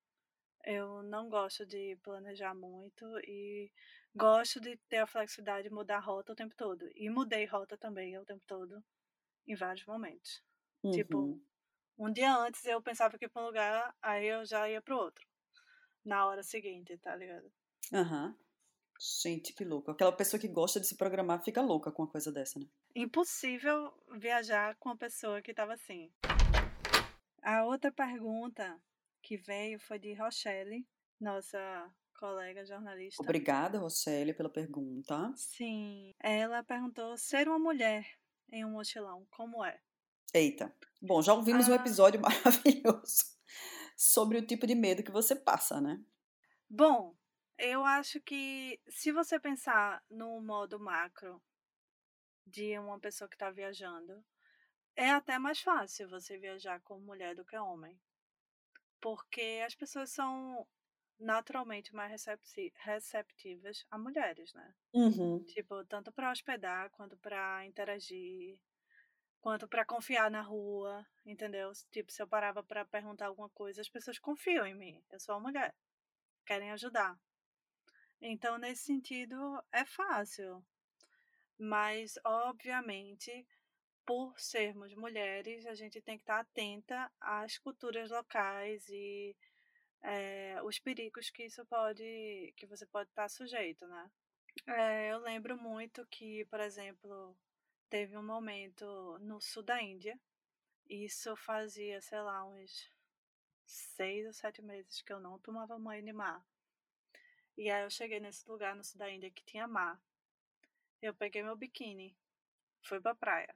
Eu não gosto de planejar muito e gosto de ter a flexibilidade de mudar rota o tempo todo. E mudei rota também o tempo todo, em vários momentos. Tipo, Uhum. Tipo, um dia antes eu pensava que ia pra um lugar, aí eu já ia pro outro. Na hora seguinte, tá ligado? Aham. Gente, que louco. Aquela pessoa que gosta de se programar fica louca com uma coisa dessa, né? Impossível viajar com uma pessoa que tava assim. A outra pergunta que veio foi de Rochelle, nossa colega jornalista. Obrigada, Roseli, pela pergunta. Sim. Ela perguntou: ser uma mulher em um mochilão, como é? Eita. Bom, já ouvimos um Ah. episódio [LAUGHS] maravilhoso sobre o tipo de medo que você passa, né? Bom, eu acho que se você pensar no modo macro de uma pessoa que está viajando, é até mais fácil você viajar como mulher do que homem. Porque as pessoas são naturalmente mais recepti- receptivas a mulheres, né? Uhum. Tipo, tanto para hospedar, quanto para interagir, quanto para confiar na rua, entendeu? Tipo, se eu parava para perguntar alguma coisa, as pessoas confiam em mim. Eu sou uma mulher, querem ajudar. Então, nesse sentido, é fácil. Mas, obviamente, por sermos mulheres, a gente tem que estar atenta às culturas locais e eh, os perigos que isso pode, que você pode estar sujeito, né? É, eu lembro muito que, por exemplo, teve um momento no sul da Índia, isso fazia, sei lá, uns seis ou sete meses que eu não tomava banho de mar. E aí eu cheguei nesse lugar no sul da Índia que tinha mar. Eu peguei meu biquíni, fui pra praia.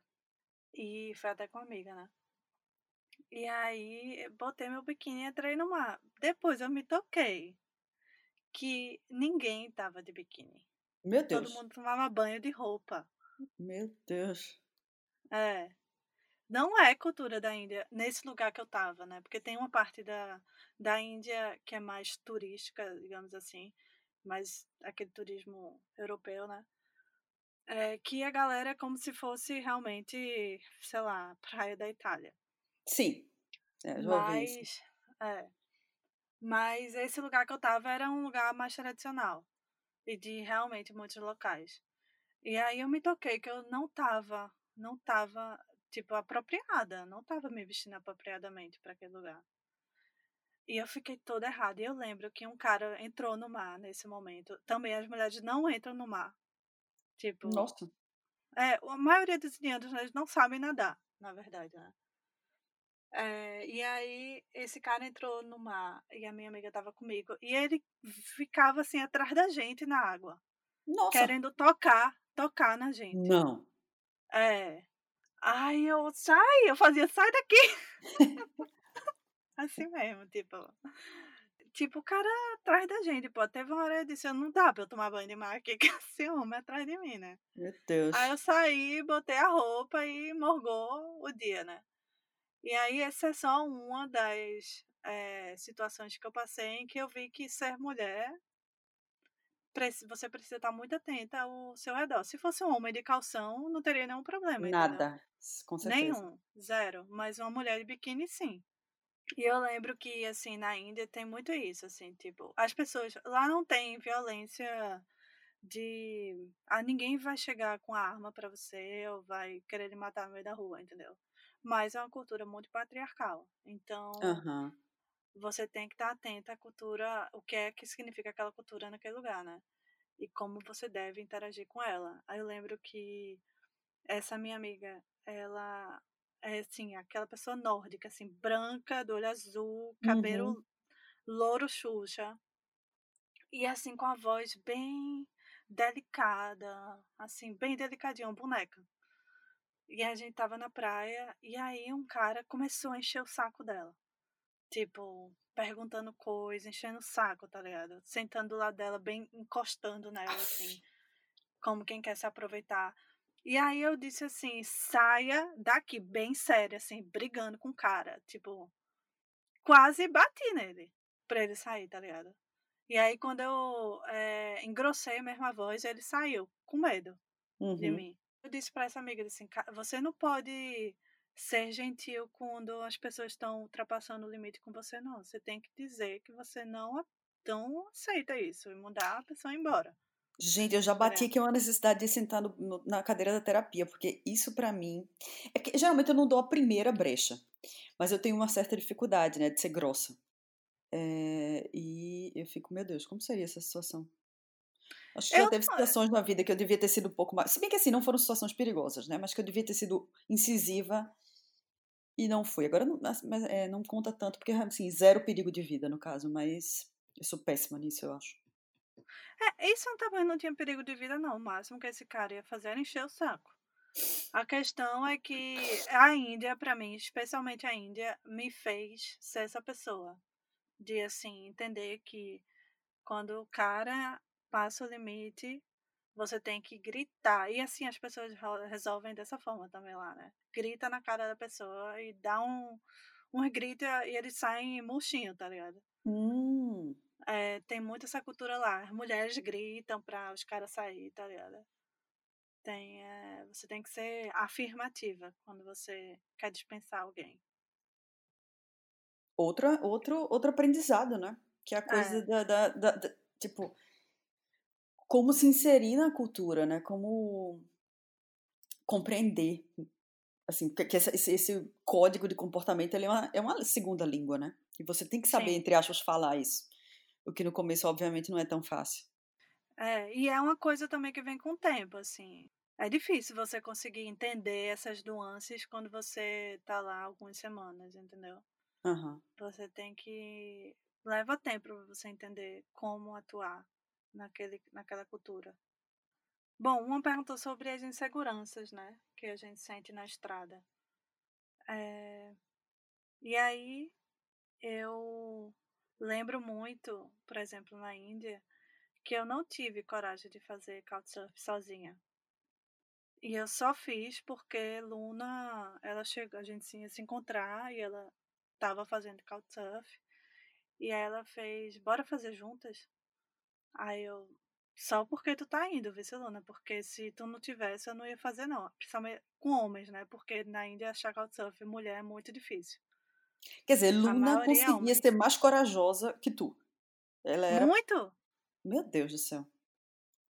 E foi até com uma amiga, né? E aí botei meu biquíni e entrei no mar. Depois eu me toquei que ninguém tava de biquíni. Meu Deus. Todo mundo tomava banho de roupa. Meu Deus. É. Não é cultura da Índia nesse lugar que eu tava, né? Porque tem uma parte da, da Índia que é mais turística, digamos assim, mais aquele turismo europeu, né? É, que a galera é como se fosse realmente, sei lá, praia da Itália. Sim. É. Mas, é. Mas esse lugar que eu tava era um lugar mais tradicional e de realmente muitos locais. E aí eu me toquei que eu não tava, não tava, tipo, apropriada, não tava me vestindo apropriadamente para aquele lugar. E eu fiquei toda errada. E eu lembro que um cara entrou no mar nesse momento. Também as mulheres não entram no mar. Tipo, Nossa. é, a maioria dos indianos eles não sabem nadar, na verdade, né? É, e aí esse cara entrou no mar e a minha amiga tava comigo e ele ficava assim atrás da gente na água, Nossa. querendo tocar, tocar na gente. Não. É. Aí eu sai, eu fazia sai daqui. [LAUGHS] assim mesmo, tipo. Tipo, o cara atrás da gente, pô. Teve uma hora eu disse, não dá pra eu tomar banho de mar aqui, que esse homem é atrás de mim, né? Meu Deus. Aí eu saí, botei a roupa e morgou o dia, né? E aí essa é só uma das eh, situações que eu passei em que eu vi que ser mulher, você precisa estar muito atenta ao seu redor. Se fosse um homem de calção, não teria nenhum problema, entendeu? Nada. Com certeza. Nenhum, zero. Mas uma mulher de biquíni, sim. E eu lembro que, assim, na Índia tem muito isso, assim, tipo, as pessoas. Lá não tem violência de. Ah, ninguém vai chegar com a arma pra você ou vai querer lhe matar no meio da rua, entendeu? mas é uma cultura muito patriarcal. Então, Aham. você tem que estar atenta à cultura, o que é que significa aquela cultura naquele lugar, né? E como você deve interagir com ela. Aí eu lembro que essa minha amiga, ela é assim, aquela pessoa nórdica, assim, branca, do olho azul, cabelo Uhum. louro Xuxa. E assim, com a voz bem delicada, assim, bem delicadinha, uma boneca. E a gente tava na praia, e aí um cara começou a encher o saco dela. Tipo, perguntando coisa, enchendo o saco, tá ligado? Sentando do lado dela, bem encostando nela, assim, como quem quer se aproveitar. E aí eu disse assim, saia daqui, bem séria, assim, brigando com o cara. Tipo, quase bati nele pra ele sair, tá ligado? E aí quando eu eh, engrossei mesmo a voz, ele saiu, com medo de Uhum. mim. Eu disse pra essa amiga assim, "Ca- você não pode ser gentil quando as pessoas estão ultrapassando o limite com você, não. Você tem que dizer que você não, não aceita isso e mandar a pessoa embora. Gente, eu já Tá bati ligado? aqui uma necessidade de sentar no- no- na cadeira da terapia, porque isso pra mim. É que geralmente eu não dou a primeira brecha, mas eu tenho uma certa dificuldade, né, de ser grossa. É, e eu fico, meu Deus, como seria essa situação? Acho que já Eu teve não- situações na vida que eu devia ter sido um pouco mais. Se bem que assim, não foram situações perigosas, né? Mas que eu devia ter sido incisiva e não fui. Agora não, mas, é, não conta tanto, porque assim, zero perigo de vida no caso, mas eu sou péssima nisso, eu acho. É, isso também não tinha perigo de vida, não. O máximo que esse cara ia fazer era encher o saco. A questão é que a Índia, pra mim, especialmente a Índia, me fez ser essa pessoa. De, assim, entender que quando o cara passa o limite, você tem que gritar. E, assim, as pessoas resolvem dessa forma também lá, né? Grita na cara da pessoa e dá um, um grito e eles saem murchinho, tá ligado? Hum, É, tem muito essa cultura lá. As mulheres gritam pra os caras sair, tá ligado? Tem, é, você tem que ser afirmativa quando você quer dispensar alguém. outra, outro, outro aprendizado, né? Que é a coisa É. da, da- da- da- Tipo, como se inserir na cultura, né? Como compreender. Assim, que esse, esse código de comportamento é, uma, é uma segunda língua, né? E você tem que saber, Sim. entre aspas, falar isso. O que no começo, obviamente, não é tão fácil. É, e é uma coisa também que vem com o tempo, assim. É difícil você conseguir entender essas nuances quando você tá lá algumas semanas, entendeu? Aham. Você tem que. Leva tempo pra você entender como atuar naquele, naquela cultura. Bom, uma perguntou sobre as inseguranças, né? Que a gente sente na estrada. É, E aí, eu lembro muito, por exemplo, na Índia, que eu não tive coragem de fazer couchsurf sozinha. E eu só fiz porque Luna, ela chegou, a gente ia se encontrar e ela tava fazendo couchsurf. E ela fez, bora fazer juntas? Aí eu, só porque tu tá indo, viu, Luna? Porque se tu não tivesse, eu não ia fazer, não. Principalmente com homens, né? Porque na Índia achar couchsurf mulher é muito difícil. Quer dizer, Luna conseguia ser mais corajosa que tu. Ela era. Muito! Meu Deus do céu.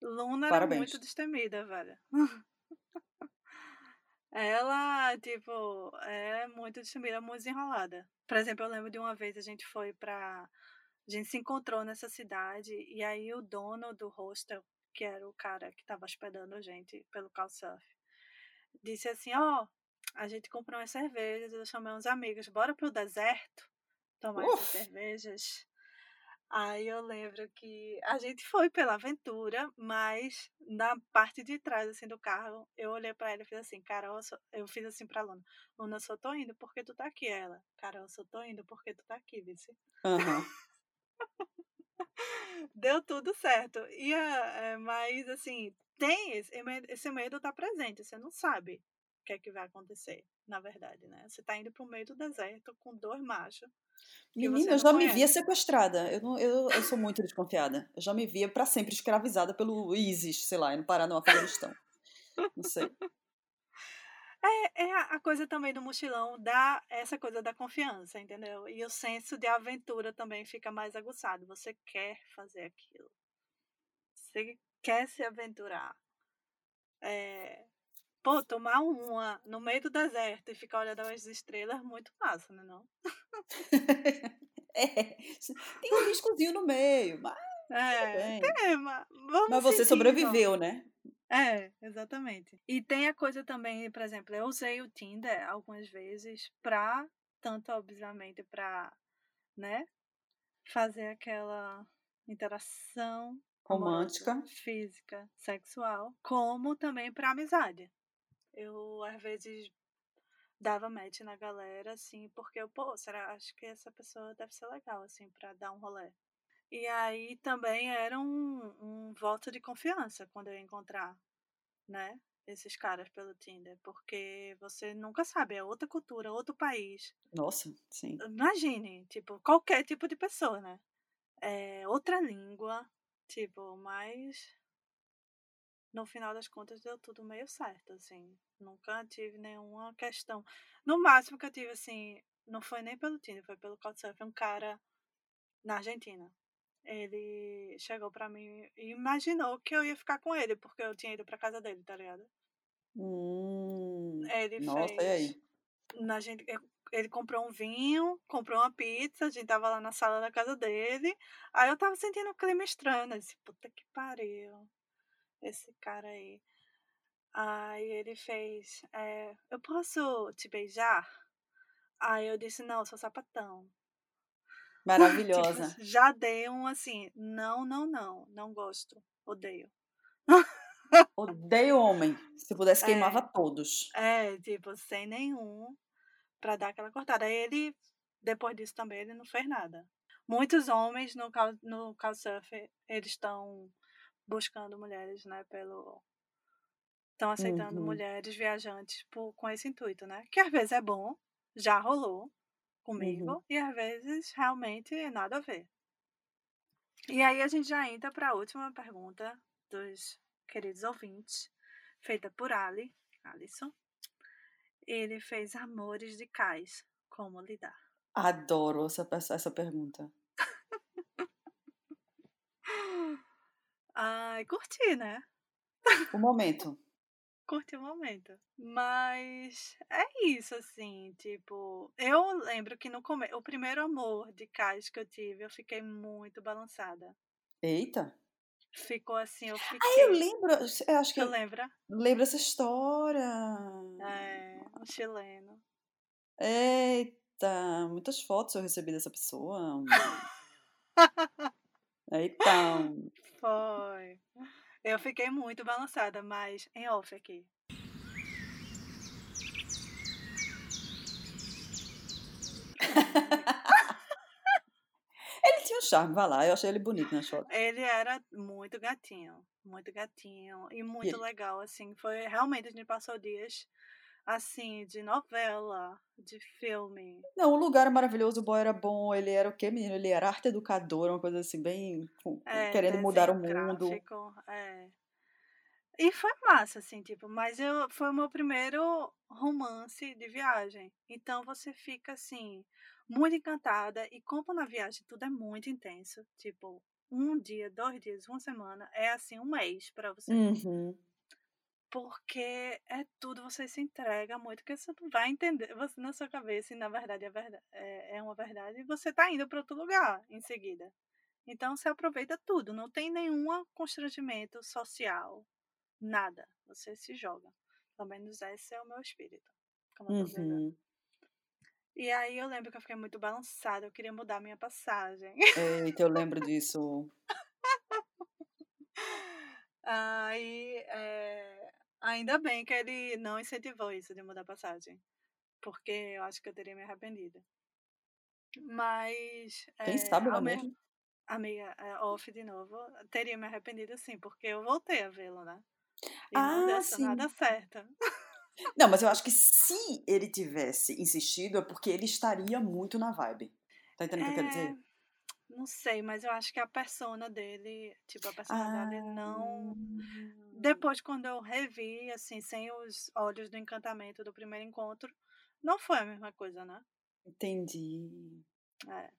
Luna era Parabéns. muito destemida, velho. [LAUGHS] Ela, tipo, é muito destemida, muito desenrolada. Por exemplo, eu lembro de uma vez a gente foi pra. A gente se encontrou nessa cidade e aí o dono do hostel, que era o cara que tava hospedando a gente pelo Couchsurf, disse assim: Ó, a gente comprou umas cervejas, eu chamei uns amigos, bora pro deserto tomar essas Uf. cervejas. Aí eu lembro que a gente foi pela aventura, mas na parte de trás assim do carro, eu olhei pra ela e fiz assim, Carol, eu, eu fiz assim pra Luna, Luna, eu só tô indo porque tu tá aqui, ela. Carol, eu só tô indo porque tu tá aqui, vice. Aham. [LAUGHS] Deu tudo certo. E a- é, mas assim, tem esse, esse medo tá presente, você não sabe que é que vai acontecer, na verdade, né? Você tá indo pro meio do deserto com dois machos. Menina, eu já me via conhece. sequestrada. Eu, não, eu, eu sou muito desconfiada. Eu já me via pra sempre escravizada pelo ISIS, sei lá, no Pará, no Afeganistão. Não sei. É, é a a coisa também do mochilão, dá essa coisa da confiança, entendeu? E o senso de aventura também fica mais aguçado. Você quer fazer aquilo. Você quer se aventurar. É, Pô, tomar uma no meio do deserto e ficar olhando as estrelas, muito massa, né não? [LAUGHS] é, tem um riscozinho no meio, mas... É, tem, mas, mas você sobreviveu, né? É, exatamente. E tem a coisa também, por exemplo, eu usei o Tinder algumas vezes pra, tanto obviamente pra, né, fazer aquela interação romântica, amorosa, física, sexual, como também pra amizade. Eu, às vezes, dava match na galera, assim, porque eu, pô, será, acho que essa pessoa deve ser legal, assim, pra dar um rolê. E aí também era um, um voto de confiança quando eu encontrar, né? Esses caras pelo Tinder, porque você nunca sabe, é outra cultura, outro país. Nossa, sim. Imagine, tipo, qualquer tipo de pessoa, né? É outra língua, tipo, mas no final das contas deu tudo meio certo, assim. Nunca tive nenhuma questão. No máximo que eu tive, assim, não foi nem pelo Tinder, foi pelo Couchsurfing, um cara na Argentina ele chegou pra mim e imaginou que eu ia ficar com ele, porque eu tinha ido pra casa dele, tá ligado? Hum, ele nossa, fez. e aí? Na gente, ele comprou um vinho, comprou uma pizza, a gente tava lá na sala da casa dele. Aí eu tava sentindo um clima estranho, assim, puta que pariu. Esse cara aí. Aí ele fez, é, eu posso te beijar? Aí eu disse, não, sou sapatão. [LAUGHS] Maravilhosa. tipo, já dei um assim, não, não, não, não gosto, odeio. [LAUGHS] Odeio homem. Se pudesse, queimava É, todos. é, tipo, sem nenhum, pra dar aquela cortada. Aí ele, depois disso também, ele não fez nada. Muitos homens no, cow- no Couchsurf, eles estão buscando mulheres, né, pelo... Estão aceitando Uhum. mulheres viajantes por, com esse intuito, né? Que às vezes é bom, já rolou comigo, Uhum. e às vezes realmente nada a ver. E aí a gente já entra para a última pergunta dos queridos ouvintes, feita por Ali, Alisson. Ele fez Amores de Cais, como lidar? Adoro essa, essa pergunta. [LAUGHS] Ai, curti, né? O momento. Curti o momento. Mas é isso, assim, tipo, eu lembro que no começo, o primeiro amor de Cais que eu tive, eu fiquei muito balançada. Eita. Ficou assim, eu fiquei. Ah, eu lembro. Eu acho que Tu lembra? lembro essa história. É, um chileno. Eita, muitas fotos eu recebi dessa pessoa. [LAUGHS] Eita. Foi. Eu fiquei muito balançada, mas em off aqui. [LAUGHS] Ele tinha um charme, vai lá. Eu achei ele bonito nas fotos. Ele era muito gatinho, muito gatinho e muito ele- legal, assim. Foi realmente a gente passou dias assim de novela, de filme. Não, o lugar era maravilhoso, o boy era bom, ele era o quê, menino? Ele era arte educador, uma coisa assim, bem. É, querendo mudar o mundo. gráfico, é. E foi massa, assim, tipo, mas eu, foi o meu primeiro romance de viagem. Então você fica, assim, muito encantada. E como na viagem tudo é muito intenso, tipo, um dia, dois dias, uma semana, é assim, um mês pra você. Uhum. Porque é tudo, você se entrega muito, que você não vai entender. Você na sua cabeça, e na verdade é, verdade, é, é uma verdade, e você tá indo para outro lugar em seguida. Então você aproveita tudo, não tem nenhum constrangimento social, nada. Você se joga. Pelo menos esse é o meu espírito. Uhum. E aí eu lembro que eu fiquei muito balançada, eu queria mudar minha passagem. Eita, eu lembro disso. [LAUGHS] Aí, é, ainda bem que ele não incentivou isso de mudar a passagem, porque eu acho que eu teria me arrependido. Mas, Quem é, sabe não ao mesmo, mesmo? amiga, é, off de novo, teria me arrependido sim, porque eu voltei a vê-lo, né? E não Ah, deu essa nada sim. certo. Não, mas eu acho que se ele tivesse insistido é porque ele estaria muito na vibe. Tá entendendo o que eu quero É, dizer? Não sei, mas eu acho que a persona dele, tipo, a personalidade Ah, não. Depois, quando eu revi, assim, sem os olhos do encantamento do primeiro encontro, não foi a mesma coisa, né? entendi. É.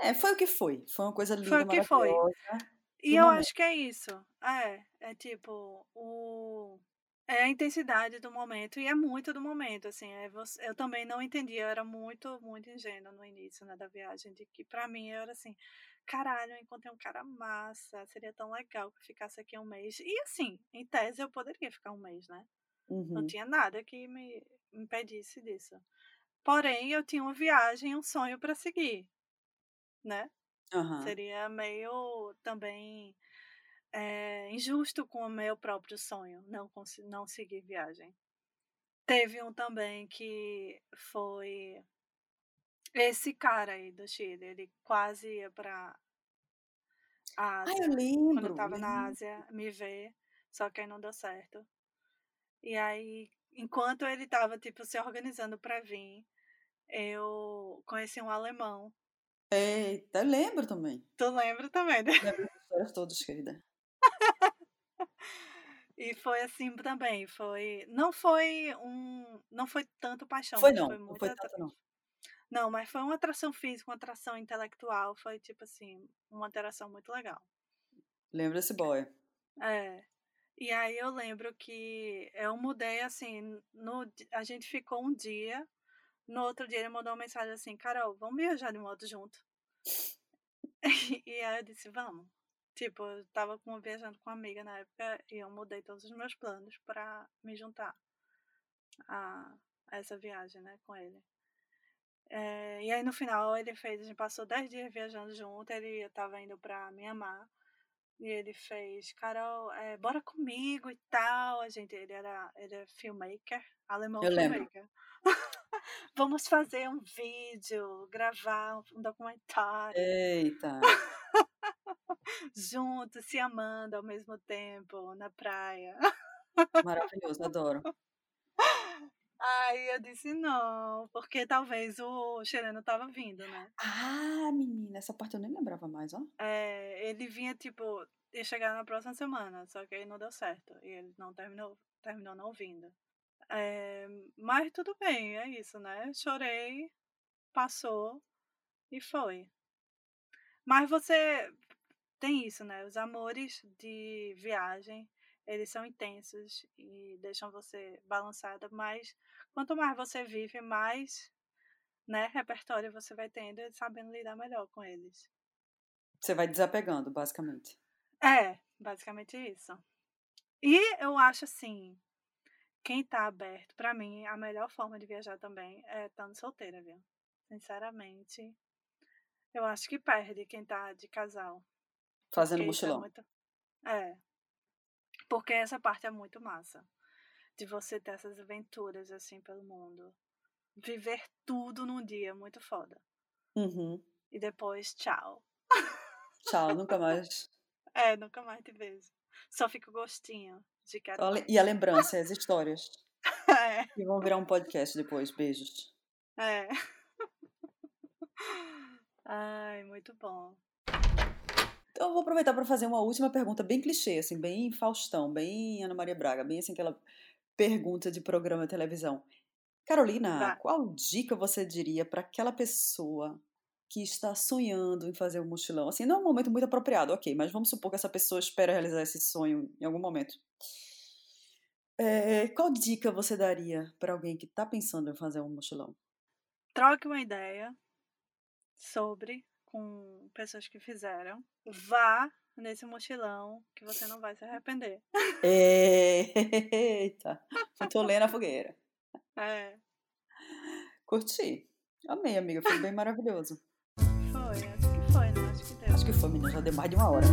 É, foi o que foi. Foi uma coisa Foi linda, o que foi. maravilhosa. E do eu momento. acho que é isso. É, é tipo, o é a intensidade do momento e é muito do momento, assim, é você, eu também não entendia, eu era muito, muito ingênua no início, né, da viagem, de que para mim era assim, caralho, eu encontrei um cara massa, seria tão legal que eu ficasse aqui um mês. E assim, em tese eu poderia ficar um mês, né? Uhum. Não tinha nada que me impedisse disso. Porém, eu tinha uma viagem, um sonho para seguir, né? Uhum. Seria meio também é, injusto com o meu próprio sonho, não, não seguir viagem. Teve um também que foi esse cara aí do Chile, ele quase ia pra Ásia. Ah, eu lembro. Quando eu tava na Ásia, me ver, só que aí não deu certo. E aí, enquanto ele tava, tipo, se organizando pra vir, eu conheci um alemão. Eita, lembro também. Tu lembra também, né? Lembro das histórias [LAUGHS] todas, querida. E foi assim também, foi. Não foi um. Não foi tanto paixão. Foi não, foi não foi tanto não. Não, mas foi uma atração física, uma atração intelectual, foi tipo assim, uma interação muito legal. Lembra esse boy? É. E aí eu lembro que eu mudei assim, no, a gente ficou um dia, no outro dia ele mandou uma mensagem assim, Carol, vamos viajar de moto junto? [LAUGHS] e aí eu disse, vamos. Tipo, eu tava com, viajando com uma amiga na época e eu mudei todos os meus planos para me juntar a, a essa viagem, né, com ele. É, e aí no final ele fez, a gente passou 10 dias viajando junto, ele estava indo para Mianmar. E ele fez, Carol, é, bora comigo e tal. A gente, ele era, ele era filmmaker, alemão Eu filmmaker. [LAUGHS] Vamos fazer um vídeo, gravar um documentário. Eita! Juntos, se amando ao mesmo tempo, na praia. Maravilhoso, adoro. Aí eu disse não, porque talvez o Xereno tava vindo, né? Ah, menina, essa parte eu nem lembrava mais, ó. É, ele vinha, tipo, ia chegar na próxima semana, só que aí não deu certo. E ele não terminou, terminou não vindo. É, mas tudo bem, é isso, né? Chorei, passou e foi. Mas você tem isso, né? Os amores de viagem eles são intensos e deixam você balançada, mas quanto mais você vive, mais né, repertório você vai tendo e sabendo lidar melhor com eles. Você vai desapegando, basicamente. É, basicamente isso. E eu acho assim, quem tá aberto, para mim, a melhor forma de viajar também é estando solteira, viu? Sinceramente, eu acho que perde quem tá de casal. Fazendo é mochilão. É, muito... é, porque essa parte é muito massa. De você ter essas aventuras assim pelo mundo. Viver tudo num dia, muito foda. Uhum. E depois, tchau. Tchau, nunca [LAUGHS] mais. É, nunca mais te vejo. Só fica o gostinho de cada E a lembrança, as histórias. [LAUGHS] É. E vão virar um podcast depois. Beijos. É. [LAUGHS] Ai, muito bom. Então eu vou aproveitar para fazer uma última pergunta bem clichê, assim, bem Faustão, bem Ana Maria Braga, bem assim aquela pergunta de programa de televisão. Carolina, Vai. qual dica você diria para aquela pessoa que está sonhando em fazer um mochilão? Assim, não é um momento muito apropriado, ok, mas vamos supor que essa pessoa espera realizar esse sonho em algum momento. É, qual dica você daria para alguém que está pensando em fazer um mochilão? Troque uma ideia sobre com pessoas que fizeram, vá nesse mochilão que você não vai se arrepender. [LAUGHS] Eita! Tô lendo a fogueira. [LAUGHS] É. Curti. Amei, amiga. Foi bem maravilhoso. Foi, acho que foi, né? Acho que deu. Acho que foi, menina. Já deu mais de uma hora.